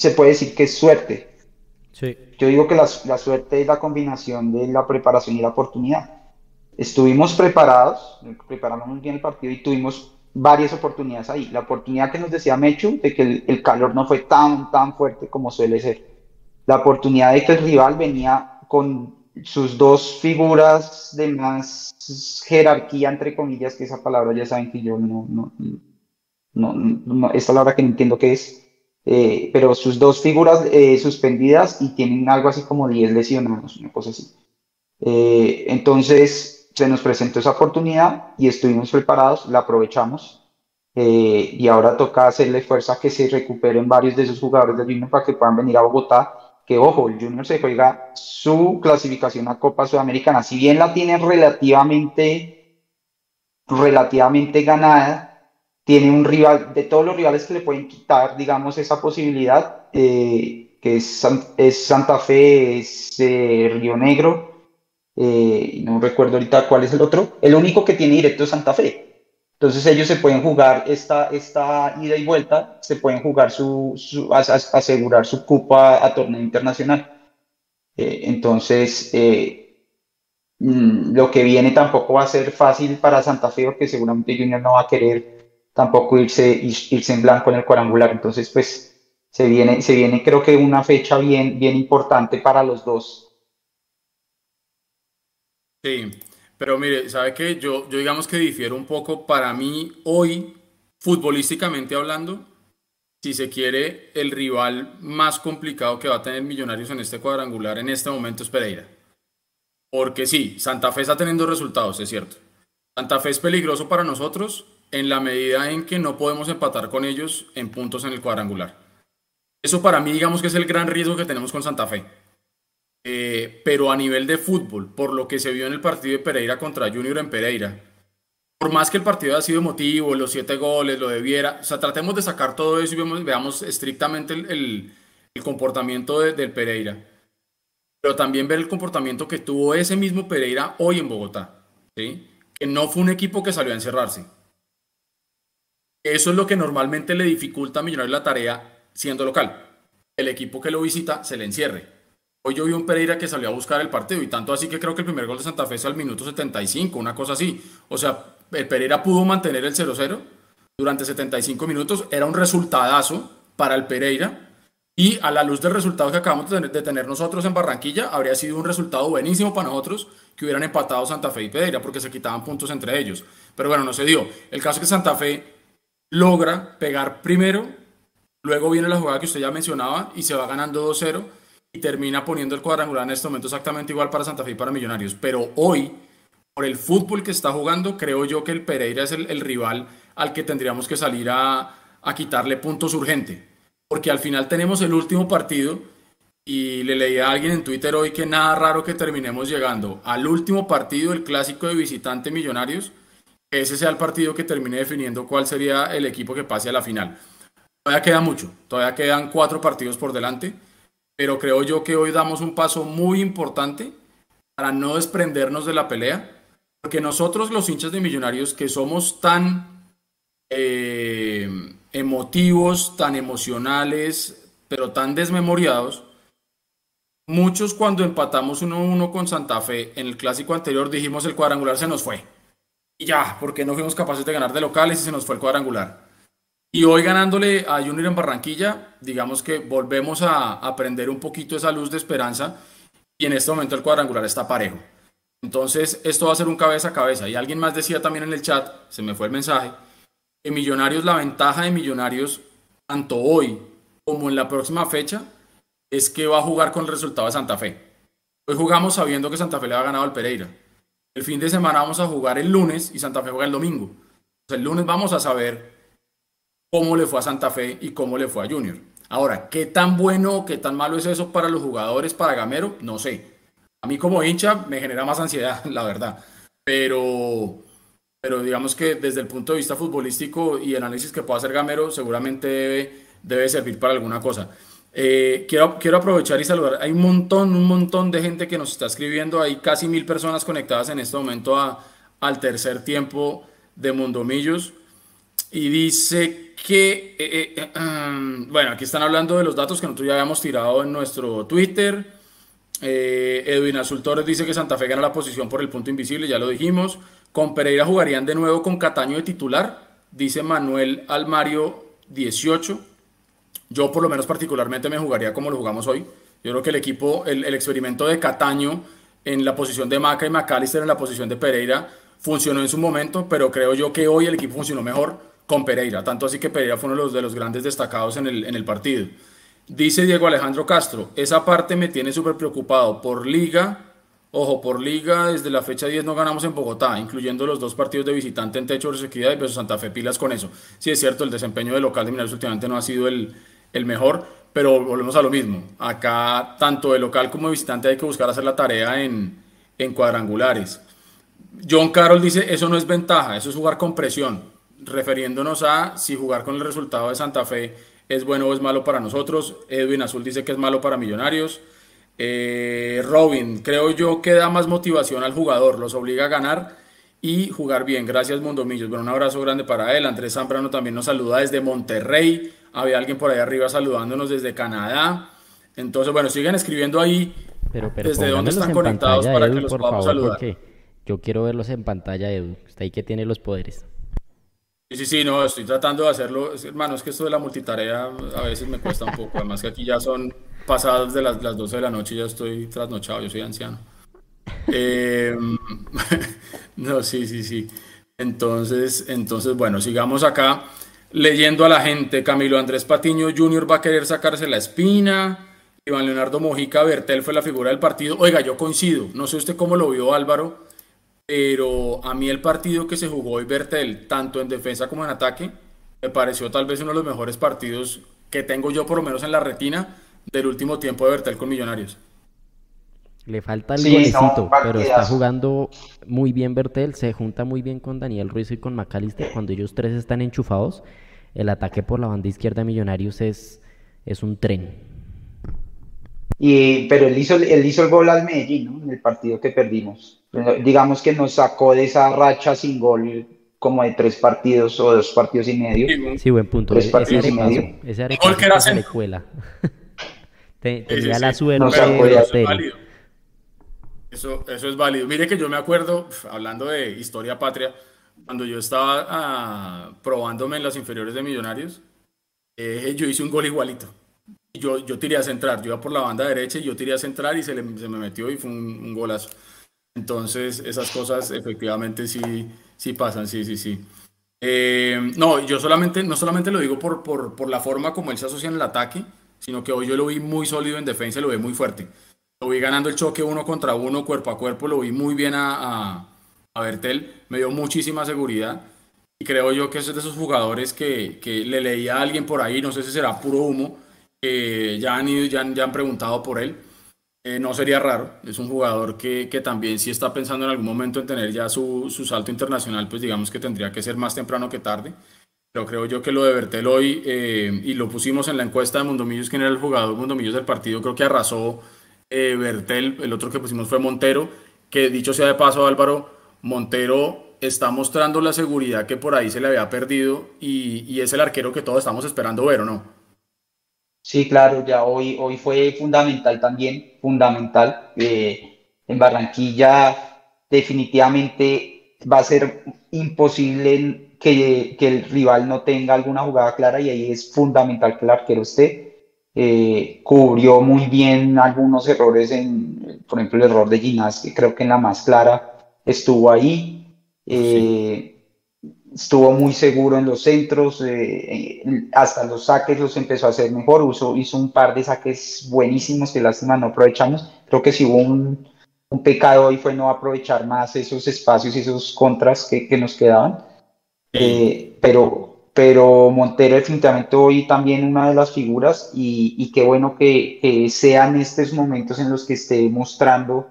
se puede decir que es suerte. Sí. Yo digo que la, la suerte es la combinación de la preparación y la oportunidad. Estuvimos preparados, preparamos muy bien el partido y tuvimos varias oportunidades ahí. La oportunidad que nos decía Mechu de que el, calor no fue tan, tan fuerte como suele ser. La oportunidad de que el rival venía con sus dos figuras de más jerarquía, entre comillas, que esa palabra ya saben que yo no, no, no, no esta palabra que no entiendo qué es, eh, pero sus dos figuras eh, suspendidas y tienen algo así como 10 lesionados, una cosa así. Eh, entonces, se nos presentó esa oportunidad y estuvimos preparados, la aprovechamos eh, y ahora toca hacerle fuerza a que se recuperen varios de esos jugadores del Junior para que puedan venir a Bogotá. Que ojo, el Junior se juega su clasificación a Copa Sudamericana, si bien la tiene relativamente, relativamente ganada, tiene un rival, de todos los rivales que le pueden quitar, digamos, esa posibilidad, eh, que es, es, Santa Fe, es eh, Río Negro, eh, no recuerdo ahorita cuál es el otro, el único que tiene directo es Santa Fe. Entonces ellos se pueden jugar esta, esta ida y vuelta, se pueden jugar su, asegurar su cupa a torneo internacional. Eh, entonces, eh, mm, lo que viene tampoco va a ser fácil para Santa Fe porque seguramente Junior no va a querer tampoco irse, irse en blanco en el cuadrangular. Entonces, pues se viene, se viene creo que una fecha bien, bien importante para los dos Sí, pero mire, ¿sabe qué? Yo, yo digamos que difiero un poco. Para mí, hoy, futbolísticamente hablando, si se quiere, el rival más complicado que va a tener Millonarios en este cuadrangular en este momento es Pereira. Porque sí, Santa Fe está teniendo resultados, es cierto. Santa Fe es peligroso para nosotros en la medida en que no podemos empatar con ellos en puntos en el cuadrangular. Eso para mí, digamos que es el gran riesgo que tenemos con Santa Fe. Eh, pero a nivel de fútbol, por lo que se vio en el partido de Pereira contra Junior en Pereira, por más que el partido haya sido emotivo, los siete goles, lo debiera, o sea, tratemos de sacar todo eso y veamos, estrictamente el, comportamiento del Pereira, pero también ver el comportamiento que tuvo ese mismo Pereira hoy en Bogotá, ¿sí? que no fue un equipo que salió a encerrarse. Eso es lo que normalmente le dificulta a Millonarios la tarea siendo local. El equipo que lo visita se le encierre. Hoy yo vi un Pereira que salió a buscar el partido y tanto así que creo que el primer gol de Santa Fe fue al minuto 75, una cosa así. O sea, el Pereira pudo mantener el 0-0 durante 75 minutos. Era un resultadazo para el Pereira. Y a la luz del resultado que acabamos de tener, nosotros en Barranquilla, habría sido un resultado buenísimo para nosotros que hubieran empatado Santa Fe y Pereira, porque se quitaban puntos entre ellos. Pero bueno, no se dio. El caso es que Santa Fe logra pegar primero, luego viene la jugada que usted ya mencionaba y se va ganando 2-0 y termina poniendo el cuadrangular en este momento exactamente igual para Santa Fe y para Millonarios. Pero hoy, por el fútbol que está jugando, creo yo que el Pereira es el, rival al que tendríamos que salir a, a quitarle puntos urgente. Porque al final tenemos el último partido y le leí a alguien en Twitter hoy que nada raro que terminemos llegando al último partido, el clásico de visitante Millonarios, ese sea el partido que termine definiendo cuál sería el equipo que pase a la final. Todavía queda mucho, todavía quedan cuatro partidos por delante pero creo yo que hoy damos un paso muy importante para no desprendernos de la pelea, porque nosotros los hinchas de Millonarios que somos tan eh, emotivos, tan emocionales, pero tan desmemoriados, muchos cuando empatamos 1-1 con Santa Fe en el clásico anterior dijimos el cuadrangular se nos fue. Y ya, porque no fuimos capaces de ganar de locales y se nos fue el cuadrangular. Y hoy ganándole a Junior en Barranquilla, digamos que volvemos a, aprender un poquito esa luz de esperanza y en este momento el cuadrangular está parejo. Entonces, esto va a ser un cabeza a cabeza. Y alguien más decía también en el chat, se me fue el mensaje, que Millonarios, la ventaja de Millonarios, tanto hoy como en la próxima fecha, es que va a jugar con el resultado de Santa Fe. Hoy jugamos sabiendo que Santa Fe le ha ganado al Pereira. El fin de semana vamos a jugar el lunes y Santa Fe juega el domingo. el lunes vamos a saber cómo le fue a Santa Fe y cómo le fue a Junior. Ahora, ¿qué tan bueno o qué tan malo es eso para los jugadores, para Gamero? No sé. A mí como hincha me genera más ansiedad, la verdad. Pero, pero digamos que desde el punto de vista futbolístico y análisis que pueda hacer Gamero, seguramente debe, debe servir para alguna cosa. Eh, quiero, quiero aprovechar y saludar. Hay un montón, un montón de gente que nos está escribiendo. Hay casi mil personas conectadas en este momento a, al tercer tiempo de Mundomillos. Y dice que, eh, eh, bueno, aquí están hablando de los datos que nosotros ya habíamos tirado en nuestro Twitter. Edwin Azul Torres dice que Santa Fe gana la posición por el punto invisible, ya lo dijimos. Con Pereira jugarían de nuevo con Cataño de titular, dice Manuel Almario 18. Yo por lo menos particularmente me jugaría como lo jugamos hoy. Yo creo que el equipo, el, el experimento de Cataño en la posición de Maca y McAllister en la posición de Pereira funcionó en su momento, pero creo yo que hoy el equipo funcionó mejor con Pereira, tanto así que Pereira fue uno de los, de los grandes destacados en el, en el partido. Dice Diego Alejandro Castro, esa parte me tiene súper preocupado. Por liga, ojo, por liga, desde la fecha 10 no ganamos en Bogotá, incluyendo los dos partidos de visitante en Techo de Equidad y Santa Fe Pilas con eso. Sí, es cierto, el desempeño del local de Mineros últimamente no ha sido el, el mejor, pero volvemos a lo mismo. Acá, tanto de local como de visitante, hay que buscar hacer la tarea en, en cuadrangulares. John Carroll dice, eso no es ventaja, eso es jugar con presión refiriéndonos a si jugar con el resultado de Santa Fe es bueno o es malo para nosotros. Edwin Azul dice que es malo para Millonarios. Eh, Robin, creo yo que da más motivación al jugador, los obliga a ganar y jugar bien. Gracias, Mundomillos. Bueno, un abrazo grande para él. Andrés Zambrano también nos saluda desde Monterrey. Había alguien por ahí arriba saludándonos desde Canadá. Entonces, bueno, siguen escribiendo ahí pero, pero desde dónde están conectados para que los podamos saludar. Yo quiero verlos en pantalla, Edu. Está ahí que tiene los poderes. Sí, sí, sí, no, estoy tratando de hacerlo. Hermano, es que esto de la multitarea a veces me cuesta un poco. Además que aquí ya son pasadas de las, las 12 de la noche y ya estoy trasnochado, yo soy anciano. Em, no, sí, sí, sí. Entonces, entonces, bueno, sigamos acá leyendo a la gente. Camilo Andrés Patiño Jr. va a querer sacarse la espina. Iván Leonardo Mojica Bertel fue la figura del partido. Oiga, yo coincido. No sé usted cómo lo vio Álvaro pero a mí el partido que se jugó hoy Bertel, tanto en defensa como en ataque, me pareció tal vez uno de los mejores partidos que tengo yo por lo menos en la retina del último tiempo de Bertel con Millonarios. Le falta el golecito, pero está jugando muy bien Bertel, se junta muy bien con Daniel Ruiz y con McAllister. Cuando ellos tres están enchufados, el ataque por la banda izquierda de Millonarios es, es un tren. Y, pero él hizo, él hizo el gol al Medellín, en el partido que perdimos. Digamos que nos sacó de esa racha sin gol como de tres partidos o dos partidos y medio. Sí, buen punto. Tres partidos y medio. Ese gol que era se cuela. Tenía la suerte de eso, eso es válido. Mire que yo me acuerdo, hablando de historia patria, cuando yo estaba ah, probándome en las inferiores de Millonarios, eh, yo hice un gol igualito. Yo, yo tiré a centrar, yo iba por la banda derecha y yo tiré a centrar y se, le, se me metió y fue un, golazo. Entonces, esas cosas efectivamente sí, sí pasan, sí, sí, sí. Eh, no, yo solamente, no solamente lo digo por, por, por, la forma como él se asocia en el ataque, sino que hoy yo lo vi muy sólido en defensa y lo vi muy fuerte. Lo vi ganando el choque uno contra uno, cuerpo a cuerpo, lo vi muy bien a, a, Bertel, me dio muchísima seguridad. Y creo yo que es de esos jugadores que, que le leía a alguien por ahí, no sé si será puro humo, que ya han ido, ya, ya han preguntado por él. Eh, no sería raro, es un jugador que, que, también si está pensando en algún momento en tener ya su, su, salto internacional, pues digamos que tendría que ser más temprano que tarde. Pero creo yo que lo de Bertel hoy, eh, y lo pusimos en la encuesta de Mundomillos, quién era el jugador Mundomillos del partido, creo que arrasó eh, Bertel, el otro que pusimos fue Montero, que dicho sea de paso Álvaro, Montero está mostrando la seguridad que por ahí se le había perdido y, es el arquero que todos estamos esperando ver, ¿o no? Sí, claro, ya hoy, hoy fue fundamental también, fundamental. Eh, en Barranquilla definitivamente va a ser imposible que, que, el rival no tenga alguna jugada clara y ahí es fundamental que el arquero esté. Eh, cubrió muy bien algunos errores, en, por ejemplo, el error de Ginás, que creo que en la más clara estuvo ahí. Eh, estuvo muy seguro en los centros, eh, hasta los saques los empezó a hacer mejor, hizo, hizo un par de saques buenísimos que lástima no aprovechamos. Creo que si hubo un, un pecado hoy fue no aprovechar más esos espacios y esos contras que, que nos quedaban. pero pero Montero definitivamente hoy también una de las figuras y, qué bueno que, sean estos momentos en los que esté mostrando,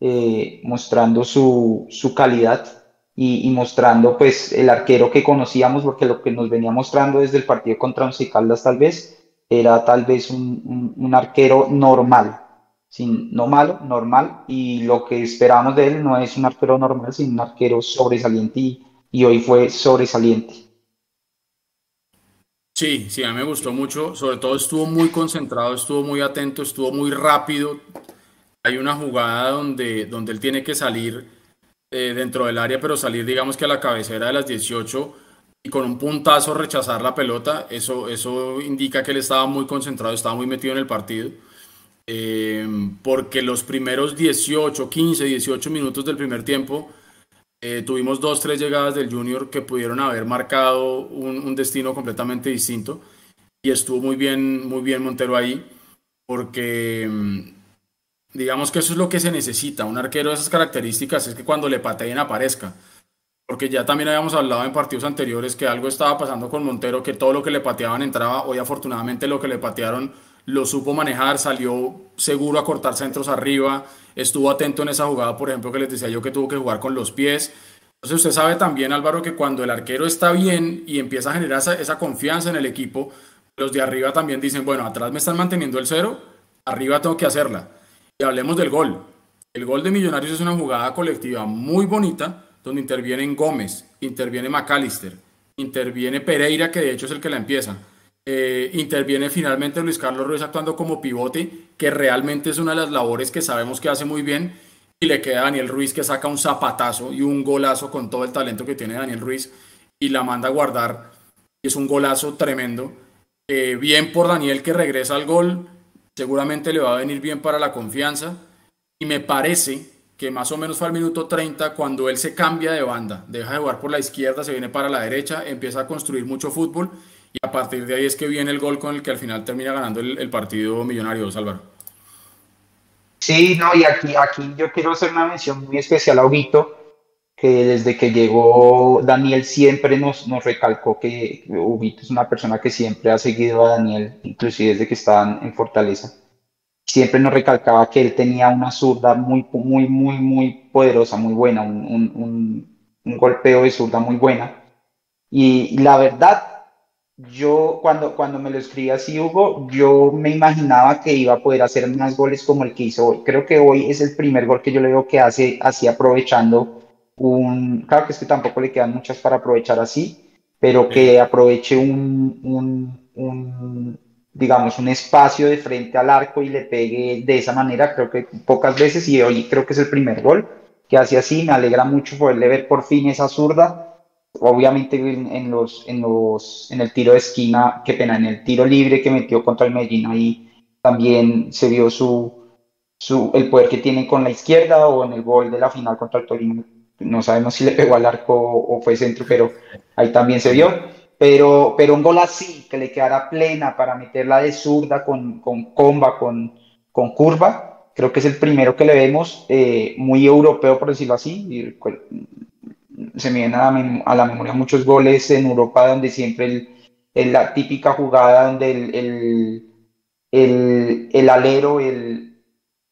eh, mostrando su, calidad y, mostrando pues el arquero que conocíamos, porque lo que nos venía mostrando desde el partido contra Once Caldas tal vez era tal vez un, arquero normal, sin, no malo, normal, y lo que esperábamos de él no es un arquero normal, sino un arquero sobresaliente y hoy fue sobresaliente. Sí, sí, a mí me gustó mucho. Sobre todo estuvo muy concentrado, estuvo muy atento, estuvo muy rápido. Hay una jugada donde, donde él tiene que salir eh, dentro del área, pero salir, digamos que a la cabecera de las 18 y con un puntazo rechazar la pelota. Eso, eso indica que él estaba muy concentrado, estaba muy metido en el partido. Eh, porque los primeros 18, 15, 18 minutos del primer tiempo eh, tuvimos dos, tres llegadas del Junior que pudieron haber marcado un, destino completamente distinto. Y estuvo muy bien, muy bien Montero ahí, porque mm, digamos que eso es lo que se necesita. Un arquero de esas características es que cuando le pateen aparezca. Porque ya también habíamos hablado en partidos anteriores que algo estaba pasando con Montero, que todo lo que le pateaban entraba. Hoy afortunadamente lo que le patearon lo supo manejar, salió seguro a cortar centros arriba, estuvo atento en esa jugada, por ejemplo, que les decía yo que tuvo que jugar con los pies. Entonces usted sabe también, Álvaro, que cuando el arquero está bien y empieza a generar esa, confianza en el equipo, los de arriba también dicen, bueno, atrás me están manteniendo el cero, arriba tengo que hacerla. Y hablemos del gol. El gol de Millonarios es una jugada colectiva muy bonita, donde intervienen Gómez, interviene McAllister, interviene Pereira, que de hecho es el que la empieza eh, interviene finalmente Luis Carlos Ruiz actuando como pivote, que realmente es una de las labores que sabemos que hace muy bien. Y le queda a Daniel Ruiz que saca un zapatazo y un golazo con todo el talento que tiene Daniel Ruiz y la manda a guardar. Es un golazo tremendo. Eh, bien por Daniel que regresa al gol. Seguramente le va a venir bien para la confianza. Y me parece que más o menos fue al minuto 30 cuando él se cambia de banda. Deja de jugar por la izquierda, se viene para la derecha, empieza a construir mucho fútbol y a partir de ahí es que viene el gol con el que al final termina ganando el, partido millonario, Álvaro. Sí, no, y aquí, aquí yo quiero hacer una mención muy especial a Huguito, que desde que llegó Daniel siempre nos, nos recalcó que Ubito es una persona que siempre ha seguido a Daniel, inclusive desde que estaban en Fortaleza. Siempre nos recalcaba que él tenía una zurda muy, muy, muy, muy poderosa, muy buena, un, un, un, golpeo de zurda muy buena. Y, la verdad, yo cuando, cuando me lo escribí así, Hugo, yo me imaginaba que iba a poder hacer más goles como el que hizo hoy. Creo que hoy es el primer gol que yo le veo que hace así aprovechando un, claro que es que tampoco le quedan muchas para aprovechar así, pero que aproveche un, un, digamos, un espacio de frente al arco y le pegue de esa manera, creo que pocas veces, y hoy creo que es el primer gol que hace así, me alegra mucho poderle ver por fin esa zurda, obviamente en, los, en, los, en el tiro de esquina, qué pena, en el tiro libre que metió contra el Medellín ahí también se vio su, su, el poder que tiene con la izquierda o en el gol de la final contra el Torino no sabemos si le pegó al arco o fue centro, pero ahí también se vio. Pero, pero un gol así, que le quedara plena para meterla de zurda con, con comba, con, con curva, creo que es el primero que le vemos, eh, muy europeo por decirlo así. Se me vienen a la, memoria muchos goles en Europa donde siempre el, la típica jugada donde el, el, el, el alero, el,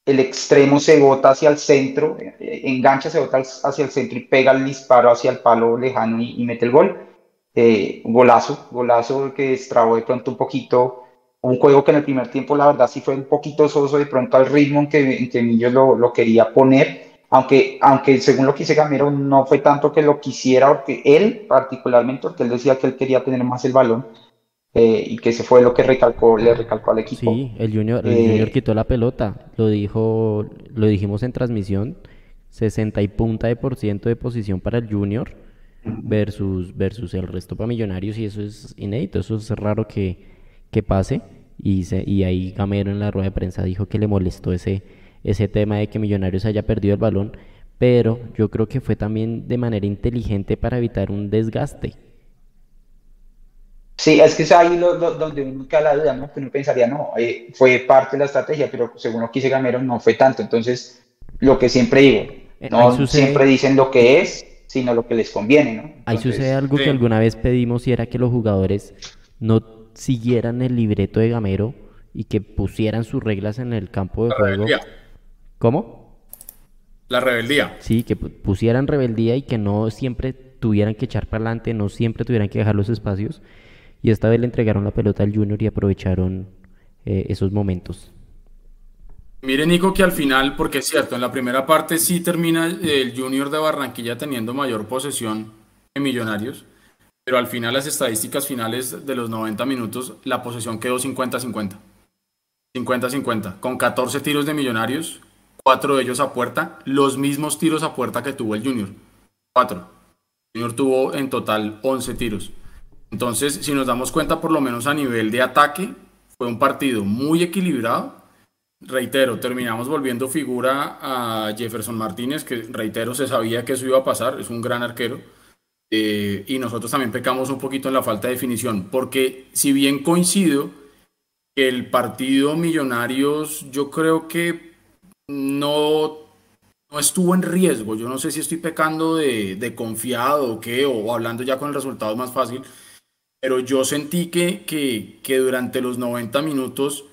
el extremo se bota hacia el centro, eh, engancha, se bota hacia el centro y pega el disparo hacia el palo lejano y, mete el gol. Eh, golazo, golazo que destrabó de pronto un poquito un juego que en el primer tiempo la verdad sí fue un poquito soso de pronto al ritmo en que, en que Millo lo, lo, quería poner, aunque, aunque según lo que dice Gamero no fue tanto que lo quisiera, porque él particularmente, porque él decía que él quería tener más el balón, eh, y que ese fue lo que recalcó, le recalcó al equipo. Sí, el Junior, el junior eh, quitó la pelota, lo dijo, lo dijimos en transmisión, 60 y punta de por ciento de posición para el Junior versus, versus el resto para Millonarios y eso es inédito, eso es raro que, que pase y, se, y ahí Gamero en la rueda de prensa dijo que le molestó ese, ese tema de que Millonarios haya perdido el balón, pero yo creo que fue también de manera inteligente para evitar un desgaste Sí, es que es ahí donde uno queda la duda, ¿no? Que uno pensaría, no, eh, fue parte de la estrategia, pero según lo que dice Gamero, no fue tanto. Entonces, lo que siempre digo, eh, no siempre dicen lo que es, sino lo que les conviene, ¿no? ahí sucede algo que alguna vez pedimos y era que los jugadores no siguieran el libreto de Gamero y que pusieran sus reglas en el campo de juego. Rebeldía. ¿Cómo? La rebeldía. Sí, que pusieran rebeldía y que no siempre tuvieran que echar para adelante, no siempre tuvieran que dejar los espacios y esta vez le entregaron la pelota al Junior y aprovecharon eh, esos momentos. Mire Nico que al final, porque es cierto, en la primera parte sí termina el Junior de Barranquilla teniendo mayor posesión en Millonarios, pero al final las estadísticas finales de los 90 minutos, la posesión quedó 50-50. 50-50, con 14 tiros de Millonarios, 4 de ellos a puerta, los mismos tiros a puerta que tuvo el Junior. 4. El Junior tuvo en total 11 tiros. Entonces, si nos damos cuenta, por lo menos a nivel de ataque, fue un partido muy equilibrado. Reitero, terminamos volviendo figura a Jefferson Martínez, que reitero, se sabía que eso iba a pasar, es un gran arquero. Eh, y nosotros también pecamos un poquito en la falta de definición, porque si bien coincido el partido Millonarios, yo creo que no, no estuvo en riesgo. Yo no sé si estoy pecando de, de confiado o qué, o hablando ya con el resultado más fácil pero yo sentí que, que, durante los 90 minutos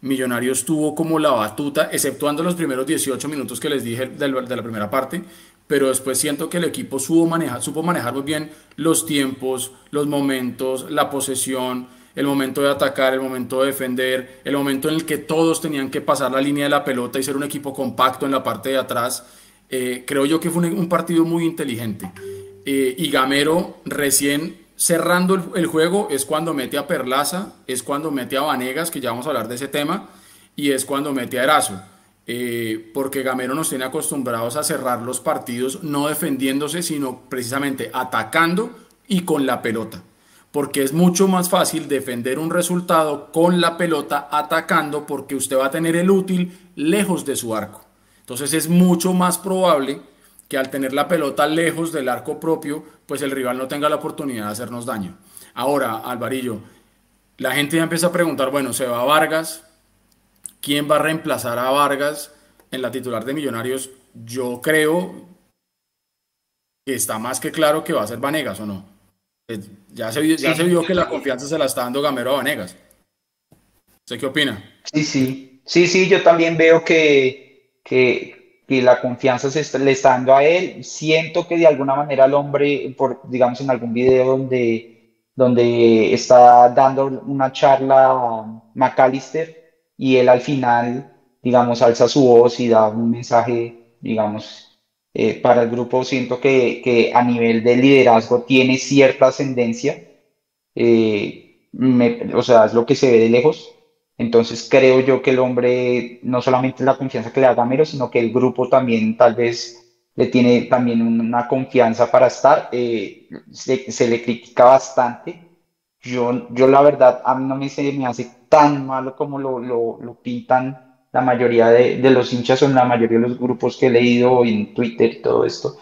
Millonarios tuvo como la batuta, exceptuando los primeros 18 minutos que les dije de, la primera parte, pero después siento que el equipo supo manejar, supo manejar muy bien los tiempos, los momentos, la posesión, el momento de atacar, el momento de defender, el momento en el que todos tenían que pasar la línea de la pelota y ser un equipo compacto en la parte de atrás. Eh, creo yo que fue un, partido muy inteligente. Eh, y Gamero recién cerrando el, juego es cuando mete a Perlaza, es cuando mete a Vanegas, que ya vamos a hablar de ese tema, y es cuando mete a Erazo. Eh, porque Gamero nos tiene acostumbrados a cerrar los partidos no defendiéndose, sino precisamente atacando y con la pelota. Porque es mucho más fácil defender un resultado con la pelota atacando porque usted va a tener el útil lejos de su arco. Entonces es mucho más probable que al tener la pelota lejos del arco propio, pues el rival no tenga la oportunidad de hacernos daño. Ahora, Alvarillo, la gente ya empieza a preguntar, bueno, se va Vargas, ¿quién va a reemplazar a Vargas en la titular de Millonarios? Yo creo que está más que claro que va a ser Vanegas o no. Ya se, ya se vio que la confianza se la está dando Gamero a Vanegas. ¿Usted qué opina? Sí, sí. Sí, sí, yo también veo que, que, que la confianza se le está dando a él. Siento que de alguna manera el hombre, por, digamos en algún video donde, donde está dando una charla a McAllister y él al final, digamos, alza su voz y da un mensaje, digamos, eh, para el grupo. Siento que, que, a nivel de liderazgo tiene cierta ascendencia. Eh, me, o sea, es lo que se ve de lejos entonces creo yo que el hombre no solamente la confianza que le da Gamero, sino que el grupo también tal vez le tiene también una confianza para estar. Eh, se, le critica bastante. Yo, yo la verdad, a mí no me, se me hace tan malo como lo, lo, lo pintan la mayoría de, de, los hinchas o en la mayoría de los grupos que he leído en Twitter y todo esto.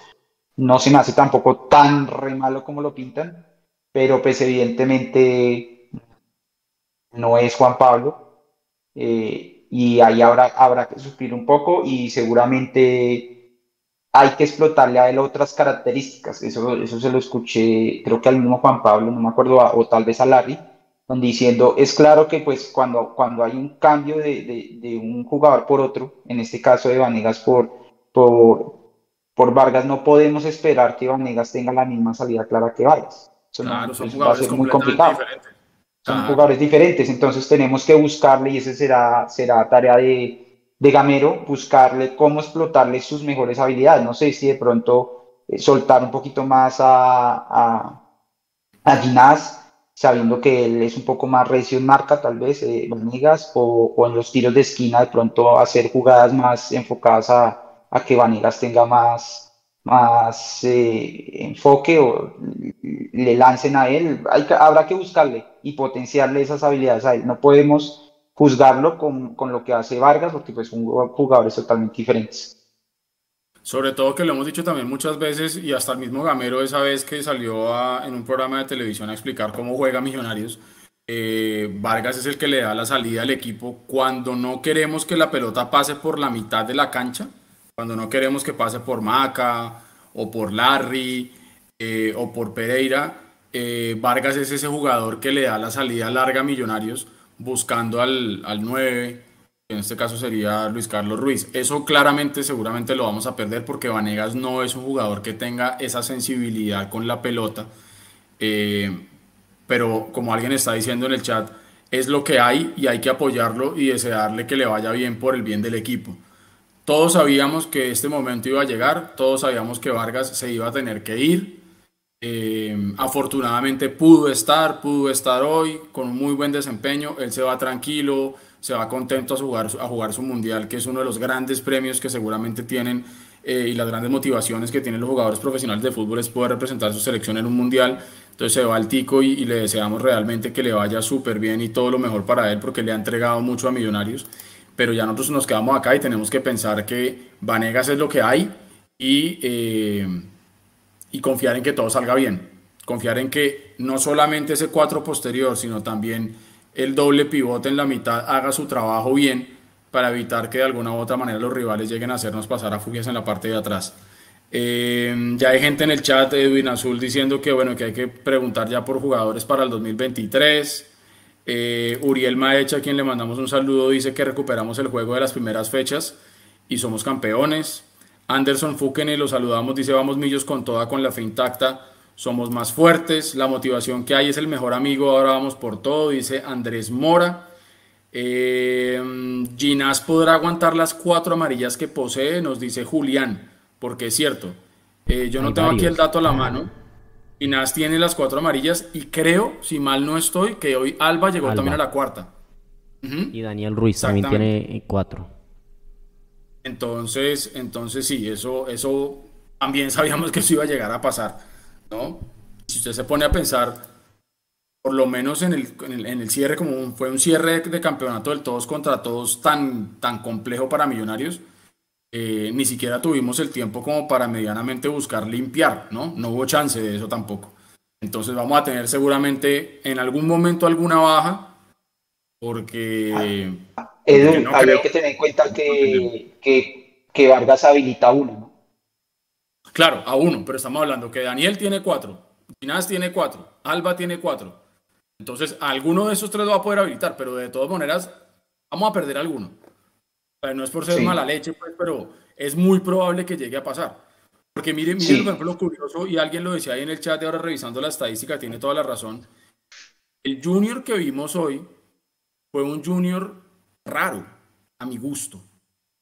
No se me hace tampoco tan re malo como lo pintan, pero pues evidentemente no es Juan Pablo eh, y ahí habrá, habrá que sufrir un poco y seguramente hay que explotarle a él otras características. Eso, eso se lo escuché, creo que al mismo Juan Pablo, no me acuerdo, o tal vez a Larry, diciendo, es claro que pues cuando, cuando hay un cambio de, de, de un jugador por otro, en este caso de Vanegas por, por, por Vargas, no podemos esperar que Vanegas tenga la misma salida clara que Vargas. Eso claro, son jugadores muy complicado. Diferentes son jugadores diferentes, entonces tenemos que buscarle, y ese será, será tarea de, de, Gamero, buscarle cómo explotarle sus mejores habilidades. No sé si de pronto eh, soltar un poquito más a, a, a Ginás, sabiendo que él es un poco más recio en marca, tal vez, eh, Vanegas, o, o, en los tiros de esquina, de pronto hacer jugadas más enfocadas a, a que Vanegas tenga más, más eh, enfoque o le lancen a él, hay habrá que buscarle y potenciarle esas habilidades a él. No podemos juzgarlo con, con lo que hace Vargas, porque pues son jugadores totalmente diferentes. Sobre todo que lo hemos dicho también muchas veces y hasta el mismo Gamero esa vez que salió en un programa de televisión a explicar cómo juega Millonarios, eh, Vargas es el que le da la salida al equipo. Cuando no queremos que la pelota pase por la mitad de la cancha cuando no queremos que pase por Maca o por Larry eh, o por Pereira, eh, Vargas es ese jugador que le da la salida larga a Millonarios buscando al, al 9, en este caso sería Luis Carlos Ruiz. Eso claramente seguramente lo vamos a perder porque Vanegas no es un jugador que tenga esa sensibilidad con la pelota. Eh, pero como alguien está diciendo en el chat, es lo que hay y hay que apoyarlo y desearle que le vaya bien por el bien del equipo. Todos sabíamos que este momento iba a llegar, todos sabíamos que Vargas se iba a tener que ir. Eh, afortunadamente pudo estar, pudo estar hoy con un muy buen desempeño. Él se va tranquilo, se va contento a jugar, a jugar su mundial, que es uno de los grandes premios que seguramente tienen eh, y las grandes motivaciones que tienen los jugadores profesionales de fútbol es poder representar su selección en un mundial. Entonces se va al tico y, le deseamos realmente que le vaya súper bien y todo lo mejor para él porque le ha entregado mucho a Millonarios pero ya nosotros nos quedamos acá y tenemos que pensar que Vanegas es lo que hay y, eh, y confiar en que todo salga bien. Confiar en que no solamente ese cuatro posterior, sino también el doble pivote en la mitad haga su trabajo bien para evitar que de alguna u otra manera los rivales lleguen a hacernos pasar a fugias en la parte de atrás. Eh, ya hay gente en el chat Edwin Azul diciendo que bueno que hay que preguntar ya por jugadores para el 2023. Eh, Uriel Maecha, a quien le mandamos un saludo, dice que recuperamos el juego de las primeras fechas y somos campeones. Anderson Fukene, lo saludamos, dice vamos millos con toda, con la fe intacta, somos más fuertes, la motivación que hay es el mejor amigo, ahora vamos por todo, dice Andrés Mora. Eh, Ginás podrá aguantar las cuatro amarillas que posee, nos dice Julián, porque es cierto. Eh, yo no tengo aquí el dato a la mano Inás tiene las cuatro amarillas y creo, si mal no estoy, que hoy Alba llegó también a la cuarta. Y Daniel Ruiz también tiene cuatro. Entonces, entonces sí, eso, eso también sabíamos que eso iba a llegar a pasar, ¿no? Si usted se pone a pensar, por lo menos en el, en el, cierre, como fue un cierre de, de, campeonato del todos contra todos tan, tan complejo para Millonarios, eh, ni siquiera tuvimos el tiempo como para medianamente buscar limpiar, ¿no? No hubo chance de eso tampoco. Entonces vamos a tener seguramente en algún momento alguna baja, porque... Edu, hay que tener en cuenta que, que, que Vargas habilita uno, ¿no? Claro, a uno, pero estamos hablando que Daniel tiene cuatro, Ginás tiene cuatro, Alba tiene cuatro. Entonces, alguno de esos tres va a poder habilitar, pero de todas maneras, vamos a perder alguno. no es por ser mala leche, pues, pero es muy probable que llegue a pasar. Porque miren, miren por ejemplo, lo curioso, y alguien lo decía ahí en el chat, de ahora revisando la estadística, tiene toda la razón. El junior que vimos hoy fue un junior raro, a mi gusto.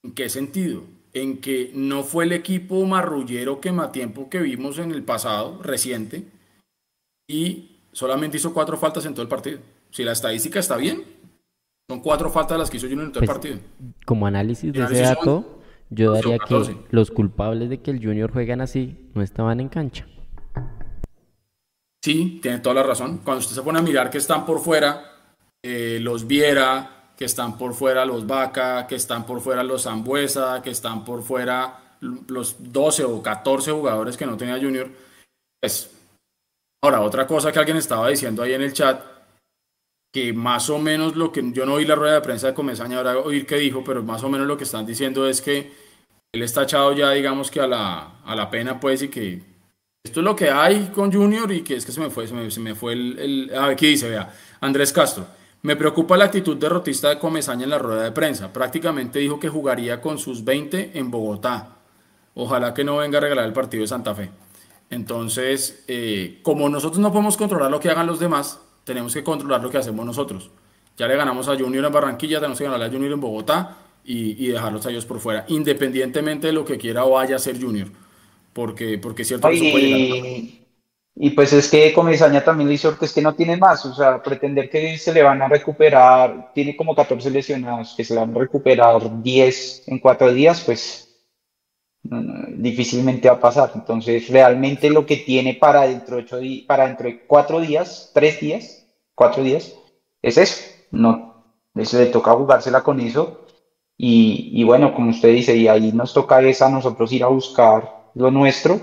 ¿En qué sentido? En que no fue el equipo marrullero tiempo que vimos en el pasado, reciente, y solamente hizo cuatro faltas en todo el partido. Si la estadística está bien, son cuatro faltas las que hizo Junior en todo el pues, partido. Como análisis de ese dato, yo daría que los culpables de que el Junior juegan así no estaban en cancha. Sí, tiene toda la razón. Cuando usted se pone a mirar que están por fuera, eh, los Viera, que están por fuera los Vaca, que están por fuera los Zambuesa, que están por fuera los 12 o 14 jugadores que no tenía Junior. Pues, ahora, otra cosa que alguien estaba diciendo ahí en el chat, que más o menos lo que yo no oí la rueda de prensa de Comesaña, ahora oír qué dijo, pero más o menos lo que están diciendo es que él está echado ya, digamos que a la, a la pena, pues, y que esto es lo que hay con Junior y que es que se me fue, se me, se me fue el, el, A ver, ¿qué dice? Vea, Andrés Castro. Me preocupa la actitud derrotista de Comesaña en la rueda de prensa. Prácticamente dijo que jugaría con sus 20 en Bogotá. Ojalá que no venga a regalar el partido de Santa Fe. Entonces, eh, como nosotros no podemos controlar lo que hagan los demás, tenemos que controlar lo que hacemos nosotros. Ya le ganamos a Junior en Barranquilla, tenemos que ganarle a Junior en Bogotá y, dejarlos a ellos por fuera, independientemente de lo que quiera o vaya a ser Junior. Porque, porque es cierto y, y pues es que Comesaña también le hizo que es que no tiene más, o sea, pretender que se le van a recuperar, tiene como 14 lesionados, que se le van a recuperar 10 en 4 días, pues difícilmente va a pasar. Entonces, realmente lo que tiene para dentro de, 8 para dentro de 4 días, 3 días, 4 días, es eso. No, eso le toca jugársela con eso. Y, y, bueno, como usted dice, y ahí nos toca es a nosotros ir a buscar lo nuestro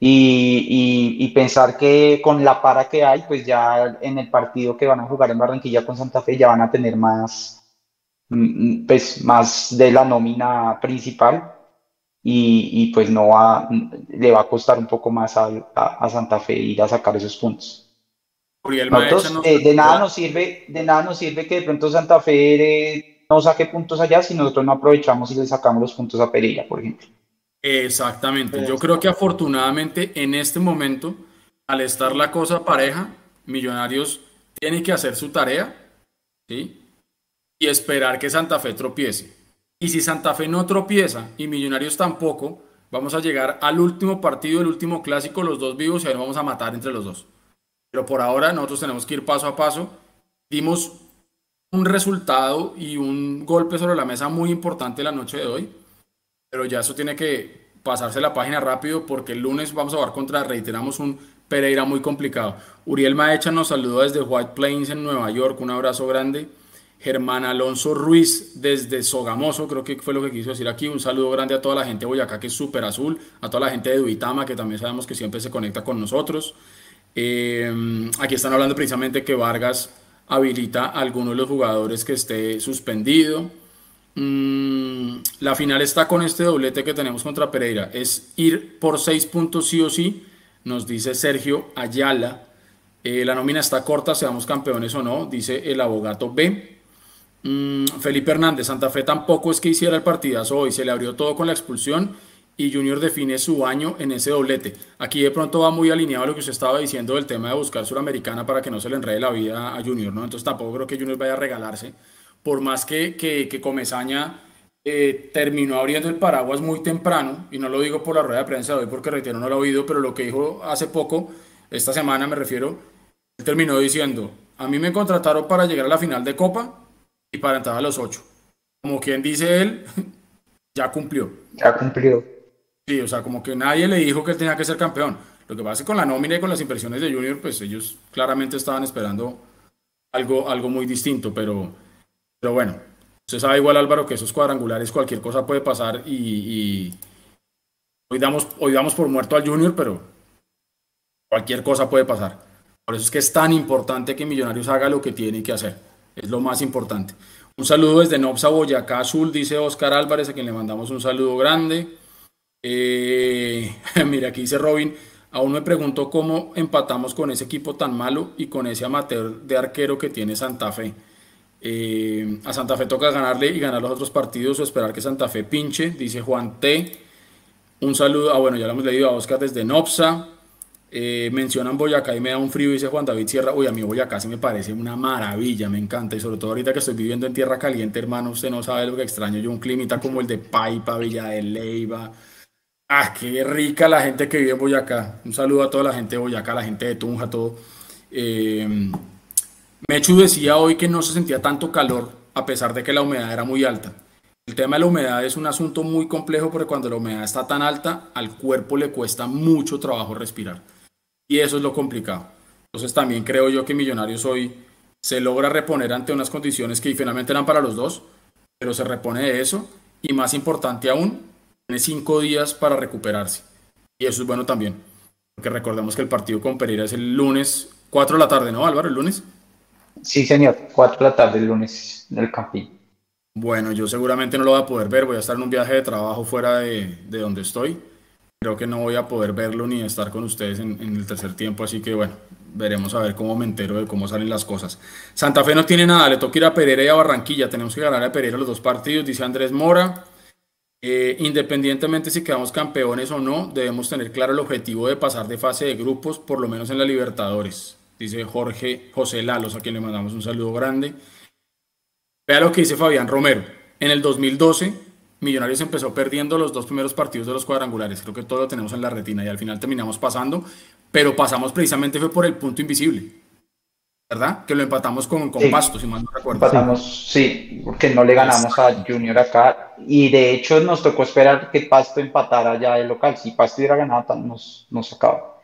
y, y, y, pensar que con la para que hay, pues ya en el partido que van a jugar en Barranquilla con Santa Fe ya van a tener más, mm, mm, pues más de la nómina principal y, y, pues no va, le va a costar un poco más a, a, Santa Fe ir a sacar esos puntos. Eh, de nada nos sirve, de nada nos sirve que de pronto Santa Fe no saque puntos allá si nosotros no aprovechamos y le sacamos los puntos a Pereira, por ejemplo. Exactamente. Yo creo que afortunadamente en este momento, al estar la cosa pareja, Millonarios tiene que hacer su tarea, ¿sí? Y esperar que Santa Fe tropiece. Y si Santa Fe no tropieza y Millonarios tampoco, vamos a llegar al último partido, el último clásico, los dos vivos y ahí nos vamos a matar entre los dos. Pero por ahora nosotros tenemos que ir paso a paso. Dimos un resultado y un golpe sobre la mesa muy importante la noche de hoy, pero ya eso tiene que pasarse la página rápido porque el lunes vamos a jugar contra, reiteramos, un Pereira muy complicado. Uriel Maecha nos saludó desde White Plains en Nueva York, un abrazo grande. Germán Alonso Ruiz desde Sogamoso, creo que fue lo que quiso decir aquí. Un saludo grande a toda la gente de Boyacá que es súper azul, a toda la gente de Duitama que también sabemos que siempre se conecta con nosotros. Eh, aquí están hablando precisamente que Vargas habilita a alguno de los jugadores que esté suspendido. Mm, la final está con este doblete que tenemos contra Pereira. Es ir por seis puntos sí o sí, nos dice Sergio Ayala. Eh, la nómina está corta, seamos campeones o no, dice el abogado B. Mm, Felipe Hernández, Santa Fe tampoco es que hiciera el partidazo hoy, se le abrió todo con la expulsión y Junior define su año en ese doblete. Aquí de pronto va muy alineado a lo que usted estaba diciendo del tema de buscar Suramericana para que no se le enrede la vida a Junior, ¿no? Entonces tampoco creo que Junior vaya a regalarse. Por más que, que, Comesaña eh, terminó abriendo el paraguas muy temprano, y no lo digo por la rueda de prensa de hoy porque reitero no lo he oído, pero lo que dijo hace poco, esta semana me refiero, él terminó diciendo, a mí me contrataron para llegar a la final de Copa y para entrar a los ocho. Como quien dice él, ya cumplió. Ya cumplió. Sí, o sea, como que nadie le dijo que él tenía que ser campeón. Lo que pasa es que con la nómina y con las impresiones de Junior, pues ellos claramente estaban esperando algo, algo muy distinto, pero, pero bueno, usted sabe igual Álvaro que esos cuadrangulares cualquier cosa puede pasar y, hoy, damos, hoy damos por muerto al Junior, pero cualquier cosa puede pasar. Por eso es que es tan importante que Millonarios haga lo que tiene que hacer. Es lo más importante. Un saludo desde Nopsa, Boyacá Azul, dice Oscar Álvarez, a quien le mandamos un saludo grande. Eh, mira, aquí dice Robin, aún me pregunto cómo empatamos con ese equipo tan malo y con ese amateur de arquero que tiene Santa Fe. Eh, a Santa Fe toca ganarle y ganar los otros partidos o esperar que Santa Fe pinche, dice Juan T. Un saludo, ah bueno, ya lo hemos leído a Oscar desde Nopsa. Eh, mencionan Boyacá y me da un frío, dice Juan David Sierra. Uy, a mí Boyacá se me parece una maravilla, me encanta. Y sobre todo ahorita que estoy viviendo en tierra caliente, hermano, usted no sabe lo que extraño. Yo un climita como el de Paipa, Villa de Leiva. Ah, qué rica la gente que vive en Boyacá. Un saludo a toda la gente de Boyacá, la gente de Tunja, todo. Eh, Mechu decía hoy que no se sentía tanto calor a pesar de que la humedad era muy alta. El tema de la humedad es un asunto muy complejo porque cuando la humedad está tan alta, al cuerpo le cuesta mucho trabajo respirar. Y eso es lo complicado. Entonces también creo yo que Millonarios hoy se logra reponer ante unas condiciones que finalmente eran para los dos, pero se repone de eso y más importante aún, tiene cinco días para recuperarse. Y eso es bueno también, porque recordemos que el partido con Pereira es el lunes, 4 de la tarde, ¿no, Álvaro? El lunes. Sí, señor, 4 de la tarde el lunes en el Campín. Bueno, yo seguramente no lo voy a poder ver, voy a estar en un viaje de trabajo fuera de, de donde estoy creo que no voy a poder verlo ni estar con ustedes en, el tercer tiempo, así que bueno, veremos a ver cómo me entero de cómo salen las cosas. Santa Fe no tiene nada, le toca ir a Pereira y a Barranquilla, tenemos que ganar a Pereira los dos partidos, dice Andrés Mora. Eh, independientemente si quedamos campeones o no, debemos tener claro el objetivo de pasar de fase de grupos, por lo menos en la Libertadores, dice Jorge José Lalos, a quien le mandamos un saludo grande. Vea lo que dice Fabián Romero. En el 2012 Millonarios empezó perdiendo los dos primeros partidos de los cuadrangulares. Creo que todo lo tenemos en la retina y al final terminamos pasando, pero pasamos precisamente fue por el punto invisible. ¿Verdad? Que lo empatamos con, con Pasto, si mal no recuerdo. Empatamos, sí, porque no le ganamos a Junior acá. Y de hecho nos tocó esperar que Pasto empatara ya el local. Si Pasto hubiera ganado, nos, nos sacaba.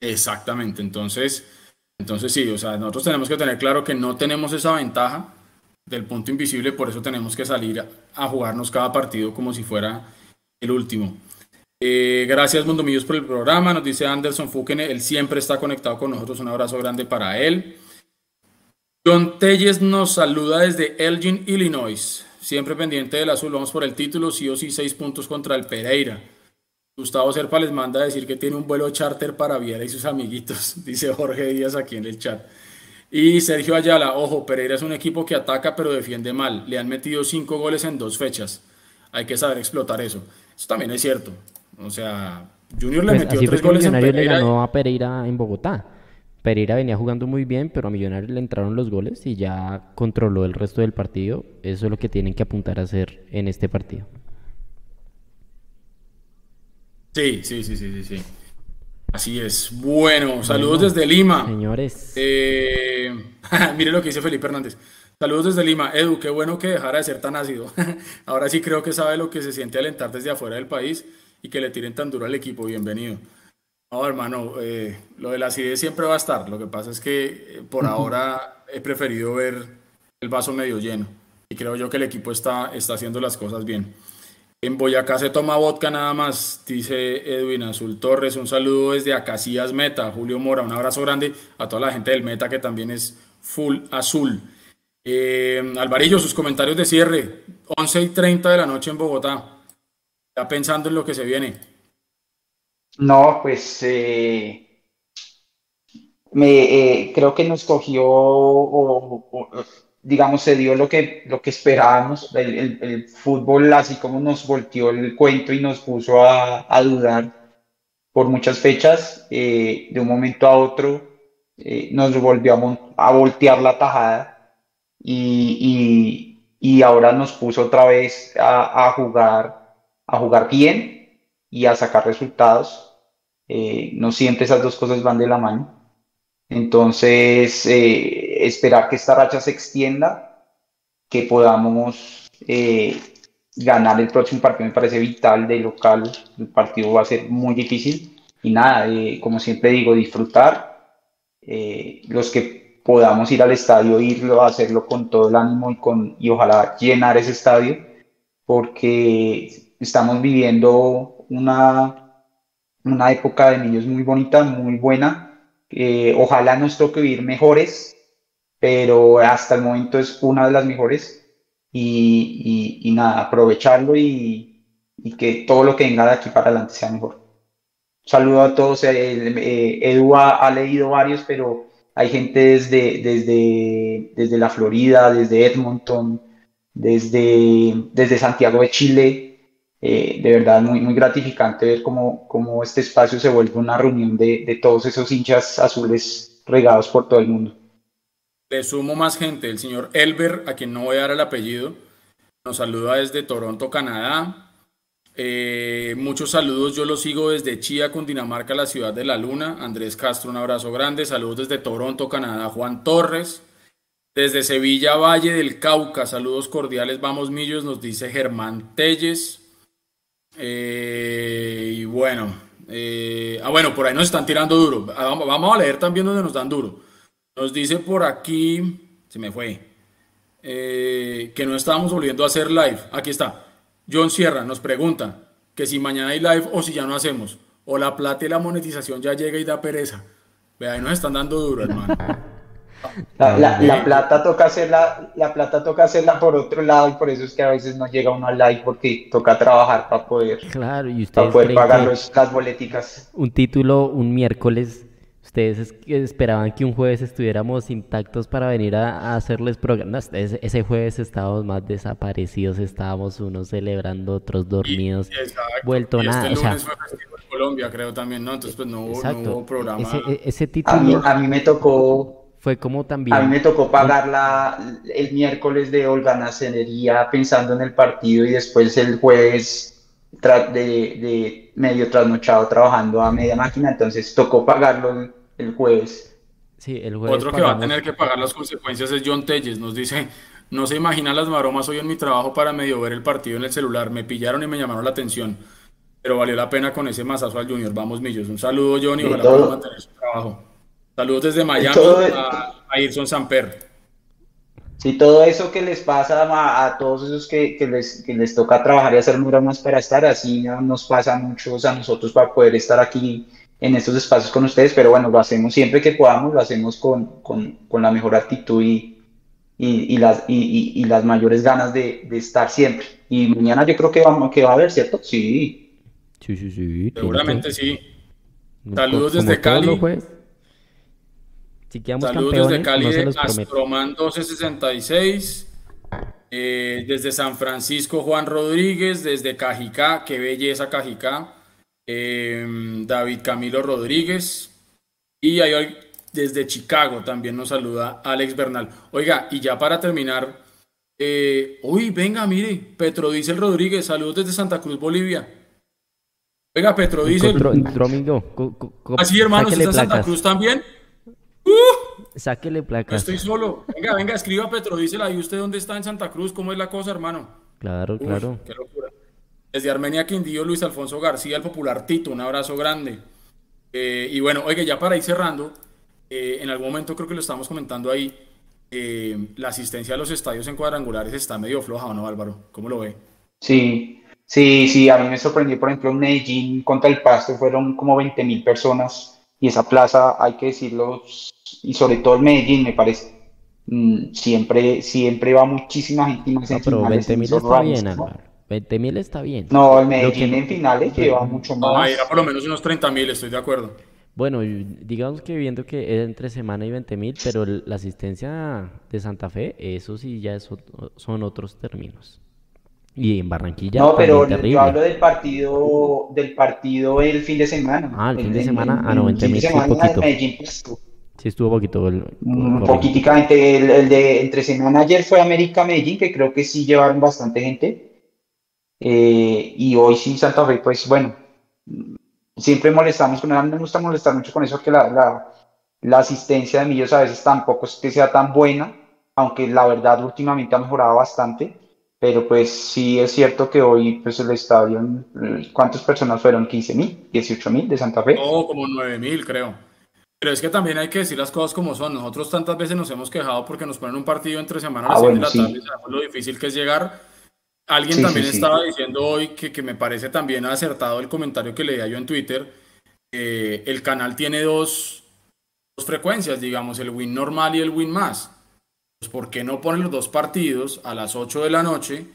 Exactamente. Entonces, entonces sí, o sea, nosotros tenemos que tener claro que no tenemos esa ventaja del punto invisible, por eso tenemos que salir a, jugarnos cada partido como si fuera el último. Eh, gracias Mundo Millos por el programa, nos dice Anderson Fukene, él siempre está conectado con nosotros, un abrazo grande para él. John Telles nos saluda desde Elgin, Illinois, siempre pendiente del azul, vamos por el título, sí o sí, seis puntos contra el Pereira. Gustavo Serpa les manda a decir que tiene un vuelo charter para Viera y sus amiguitos, dice Jorge Díaz aquí en el chat. Y Sergio Ayala, ojo, Pereira es un equipo que ataca pero defiende mal. Le han metido cinco goles en dos fechas. Hay que saber explotar eso. Eso también es cierto. O sea, Junior le pues metió tres goles en Pereira. le ganó a Pereira en Bogotá. Pereira venía jugando muy bien, pero a Millonarios le entraron los goles y ya controló el resto del partido. Eso es lo que tienen que apuntar a hacer en este partido. Sí, sí, sí, sí, sí. sí. Así es. Bueno, saludos desde Lima. Señores. Eh, mire lo que dice Felipe Hernández. Saludos desde Lima. Edu, qué bueno que dejara de ser tan ácido. Ahora sí creo que sabe lo que se siente alentar desde afuera del país y que le tiren tan duro al equipo. Bienvenido. No, hermano, eh, lo de la acidez siempre va a estar. Lo que pasa es que eh, por ahora he preferido ver el vaso medio lleno. Y creo yo que el equipo está, está haciendo las cosas bien. En Boyacá se toma vodka nada más, dice Edwin Azul Torres. Un saludo desde Acacías Meta. Julio Mora, un abrazo grande a toda la gente del Meta que también es full azul. Eh, Alvarillo, sus comentarios de cierre. 11 y 30 de la noche en Bogotá. Ya pensando en lo que se viene. No, pues eh, me, eh, creo que nos cogió digamos, se dio lo que, lo que esperábamos. El, fútbol, así como nos volteó el cuento y nos puso a, dudar por muchas fechas, eh, de un momento a otro eh, nos volvió a, voltear la tajada y, y, ahora nos puso otra vez a, jugar, a jugar bien y a sacar resultados. Eh, no siempre esas dos cosas van de la mano. Entonces, eh, esperar que esta racha se extienda, que podamos eh, ganar el próximo partido me parece vital de local. El partido va a ser muy difícil. Y nada, eh, como siempre digo, disfrutar. los que podamos ir al estadio, irlo, hacerlo con todo el ánimo y, con, y ojalá llenar ese estadio, porque estamos viviendo una, una época de niños muy bonita, muy buena ojalá nos toque vivir mejores, pero hasta el momento es una de las mejores. Y, nada, aprovecharlo y, que todo lo que venga de aquí para adelante sea mejor. saludo a todos. Eh, Edu ha, leído varios, pero hay gente desde, desde, desde la Florida, desde Edmonton, desde, desde Santiago de Chile. Eh, de verdad, muy, muy gratificante ver cómo, cómo este espacio se vuelve una reunión de, de todos esos hinchas azules regados por todo el mundo. Le sumo más gente, el señor Elber, a quien no voy a dar el apellido, nos saluda desde Toronto, Canadá. Eh, muchos saludos, yo lo sigo desde Chía, Cundinamarca, la ciudad de la luna. Andrés Castro, un abrazo grande. Saludos desde Toronto, Canadá, Juan Torres. Desde Sevilla, Valle del Cauca, saludos cordiales, vamos millos, nos dice Germán Telles. Eh, y bueno, eh, ah, bueno, por ahí nos están tirando duro. Ah, vamos a leer también donde nos dan duro. Nos dice por aquí, se me fue, que no estábamos volviendo a hacer live. Aquí está. John Sierra nos pregunta que si mañana hay live o si ya no hacemos. O la plata y la monetización ya llega y da pereza. Ve, ahí nos están dando duro, hermano. La, plata toca hacerla, la plata toca hacerla por otro lado y por eso es que a veces no llega uno al live porque toca trabajar para poder, claro, y para poder pagar las boleticas. Un título un miércoles Ustedes esperaban que un jueves estuviéramos intactos para venir a, hacerles programas. ese, jueves estábamos más desaparecidos, estábamos unos celebrando, otros dormidos, vuelto nada. Este lunes fue festivo en Colombia, creo también, ¿no? Entonces, pues no hubo, programa. Ese, e, título. A mí, me tocó. Fue como también. A mí me tocó pagar la, el miércoles de holganacenería pensando en el partido y después el jueves de, de medio trasnochado trabajando a media máquina, entonces tocó pagarlo el jueves. Sí, el jueves Otro que va a tener que pagar las consecuencias es John Telles. Nos dice, no se imagina las maromas hoy en mi trabajo para medio ver el partido en el celular. Me pillaron y me llamaron la atención. Pero valió la pena con ese masazo al Junior. Vamos, Millos. Un saludo, Johnny. Ojalá pueda mantener su trabajo. Saludos desde Miami a, a Irson Samper. Sí, todo eso que les pasa a, todos esos que, les, que les toca trabajar y hacer más para estar, así nos pasa a muchos a nosotros para poder estar aquí en estos espacios con ustedes, pero bueno, lo hacemos siempre que podamos, lo hacemos con, la mejor actitud y, y, las, y, las mayores ganas de, estar siempre. Y mañana yo creo que, vamos, que va a haber, ¿cierto? Sí. Sí, sí, sí. Seguramente sí. Saludos desde Cali. Saludos desde Cali de Astroman 1266. Eh, desde San Francisco, Juan Rodríguez. Desde Cajicá, qué belleza Cajicá. Em, David Camilo Rodríguez. Y hay, desde Chicago también nos saluda Alex Bernal. Oiga, y ya para terminar, eh, uy, venga, mire, Petrodiesel Rodríguez, saludos desde Santa Cruz, Bolivia. Oiga, Petrodiesel. Así, hermanos, ¿está en Santa Cruz también? ¡Uh! Sáquele placas. estoy solo. Venga, venga, escriba Petrodiesel ahí. ¿Usted dónde está en Santa Cruz? ¿Cómo es la cosa, hermano? Claro, claro. Qué locura. Desde Armenia Quindío, Luis Alfonso García, el popular Tito, un abrazo grande. Eh, y bueno, oiga, ya para ir cerrando, eh, en algún momento creo que lo estamos comentando ahí, eh, la asistencia a los estadios en cuadrangulares está medio floja, ¿o no, Álvaro? ¿Cómo lo ve? Sí, sí, sí, a mí me sorprendió, por ejemplo, en Medellín contra el Pasto fueron como 20 mil personas y esa plaza, hay que decirlo, y sobre todo en Medellín, me parece, mm, siempre, siempre va muchísima gente. No, pero 20 mil está bien, Álvaro. 20 mil está bien. No, el Medellín en finales lleva mucho más. No, era por lo menos unos 30 mil, estoy de acuerdo. Bueno, digamos que viendo que es entre semana y 20 mil, pero la asistencia de Santa Fe, eso sí ya son otros términos. Y en Barranquilla. No, pero yo hablo del partido, del partido el fin de semana. Ah, el fin de semana, ah, no, 20 mil. poquito. Pues, sí, estuvo poquito. El, mm, poquiticamente. El, el, de entre semana ayer fue América Medellín, que creo que sí llevaron bastante gente. Eh, y hoy sí Santa Fe, pues bueno, siempre molestamos con a mí me gusta molestar mucho con eso, que la, la, la asistencia de Millos a veces tampoco es que sea tan buena, aunque la verdad últimamente ha mejorado bastante, pero pues sí es cierto que hoy pues el estadio, ¿cuántas personas fueron? ¿15 mil? ¿18 mil de Santa Fe? No, como 9 mil creo. Pero es que también hay que decir las cosas como son. Nosotros tantas veces nos hemos quejado porque nos ponen un partido entre semana a las ah, de la tarde y sabemos lo difícil que es llegar Alguien también estaba diciendo hoy que, que, me parece también acertado el comentario que leía yo en Twitter. el canal tiene dos, dos, frecuencias, digamos, el win normal y el win más. Pues, ¿Por qué no ponen los dos partidos a las 8 de la noche?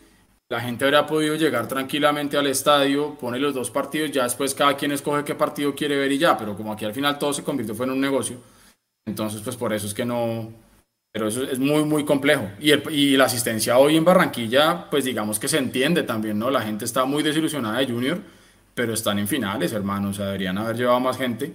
la gente habría podido llegar tranquilamente al estadio, pone los dos partidos, ya después cada quien escoge qué partido quiere ver y ya, pero como aquí al final todo se convirtió fue en un negocio, entonces pues por eso es que no, pero eso es muy, muy complejo. Y, y la asistencia hoy en Barranquilla, pues digamos que se entiende también, ¿no? La gente está muy desilusionada de Junior, pero están en finales, hermano, o sea, deberían haber llevado más gente.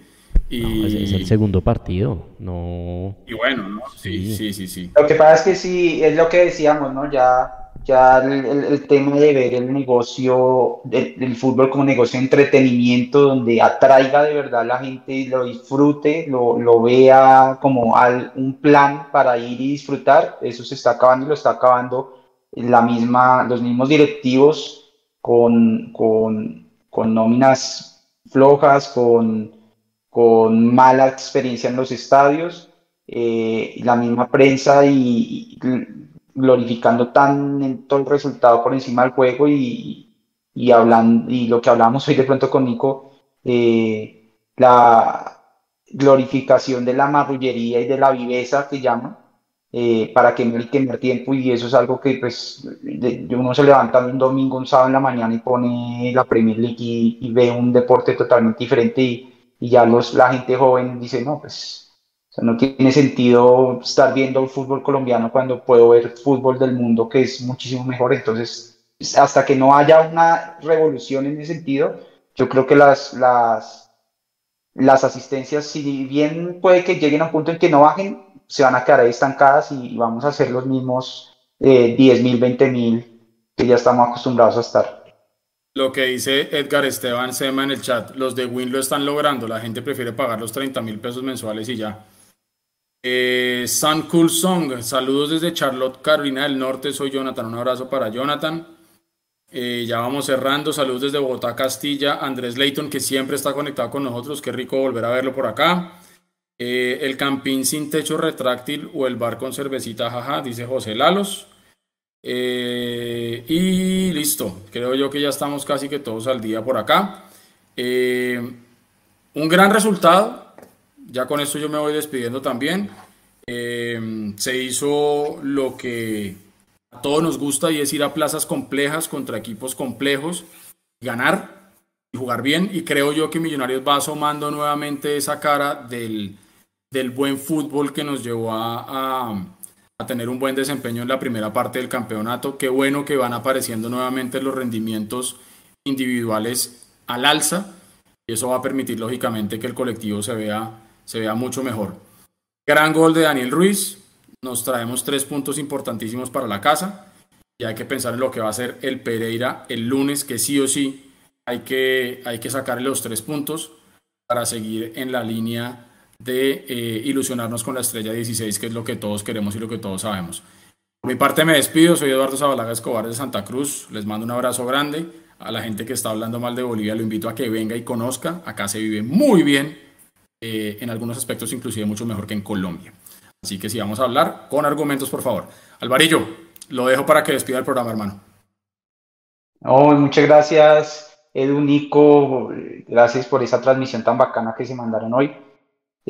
Y... es el segundo partido, no. Y bueno, ¿no? Sí, sí, sí, sí, Lo que pasa es que sí, es lo que decíamos, ¿no? Ya, ya el, tema de ver el negocio, el, fútbol como negocio de entretenimiento, donde atraiga de verdad a la gente y lo disfrute, lo, lo vea como al, un plan para ir y disfrutar, eso se está acabando y lo está acabando la misma, los mismos directivos con, con, con nóminas flojas, con con mala experiencia en los estadios, eh, la misma prensa y, glorificando tan en todo el resultado por encima del juego y, y, hablando, y lo que hablamos hoy de pronto con Nico, eh, la glorificación de la marrullería y de la viveza que llaman, eh, para que no quemar tiempo y eso es algo que pues uno se levanta un domingo, un sábado en la mañana y pone la Premier League y, y ve un deporte totalmente diferente y, y ya los, la gente joven dice, no, pues no tiene sentido estar viendo el fútbol colombiano cuando puedo ver fútbol del mundo que es muchísimo mejor. Entonces, hasta que no haya una revolución en ese sentido, yo creo que las, las, las asistencias, si bien puede que lleguen a un punto en que no bajen, se van a quedar ahí estancadas y, vamos a hacer los mismos eh, 10 mil, 20 mil que ya estamos acostumbrados a estar. Lo que dice Edgar Esteban Sema en el chat, los de Win lo están logrando, la gente prefiere pagar los 30 mil pesos mensuales y ya. Eh, Sun Cool Song, saludos desde Charlotte, Carolina del Norte, soy Jonathan, un abrazo para Jonathan. Eh, ya vamos cerrando, saludos desde Bogotá, Castilla, Andrés Leighton, que siempre está conectado con nosotros, qué rico volver a verlo por acá. Eh, el campín sin techo retráctil o el bar con cervecita, jaja, dice José Lalos. Eh, y listo, creo yo que ya estamos casi que todos al día por acá. Un gran resultado, ya con esto yo me voy despidiendo también. Eh, se hizo lo que a todos nos gusta y es ir a plazas complejas contra equipos complejos, ganar y jugar bien. Y creo yo que Millonarios va asomando nuevamente esa cara del, del buen fútbol que nos llevó a a tener un buen desempeño en la primera parte del campeonato. Qué bueno que van apareciendo nuevamente los rendimientos individuales al alza y eso va a permitir lógicamente que el colectivo se vea, se vea mucho mejor. Gran gol de Daniel Ruiz, nos traemos tres puntos importantísimos para la casa y hay que pensar en lo que va a hacer el Pereira el lunes, que sí o sí hay que, hay que sacarle los tres puntos para seguir en la línea de eh, ilusionarnos con la estrella 16, que es lo que todos queremos y lo que todos sabemos. Por mi parte me despido, soy Eduardo Zabalaga Escobar de Santa Cruz, les mando un abrazo grande. A la gente que está hablando mal de Bolivia lo invito a que venga y conozca, acá se vive muy bien, eh, en algunos aspectos inclusive mucho mejor que en Colombia. Así que si vamos a hablar con argumentos, por favor. Alvarillo, lo dejo para que despida el programa, hermano. Oh, muchas gracias, Edu, Nico, gracias por esa transmisión tan bacana que se mandaron hoy.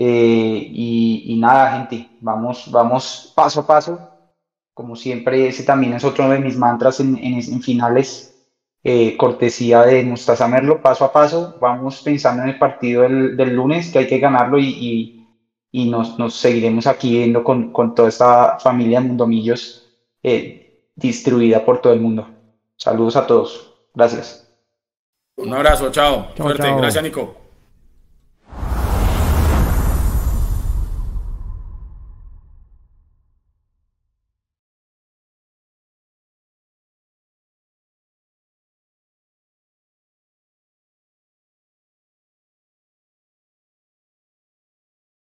Eh, y, nada, gente, vamos, vamos paso a paso. Como siempre, ese también es otro de mis mantras en, en, finales. Eh, cortesía de Mustaza Merlo, paso a paso. Vamos pensando en el partido del, del lunes, que hay que ganarlo y, y, nos, nos, seguiremos aquí viendo con, con, toda esta familia Mundomillos eh, distribuida por todo el mundo. Saludos a todos. Gracias. Un abrazo, chao. Fuerte. Gracias, Nico.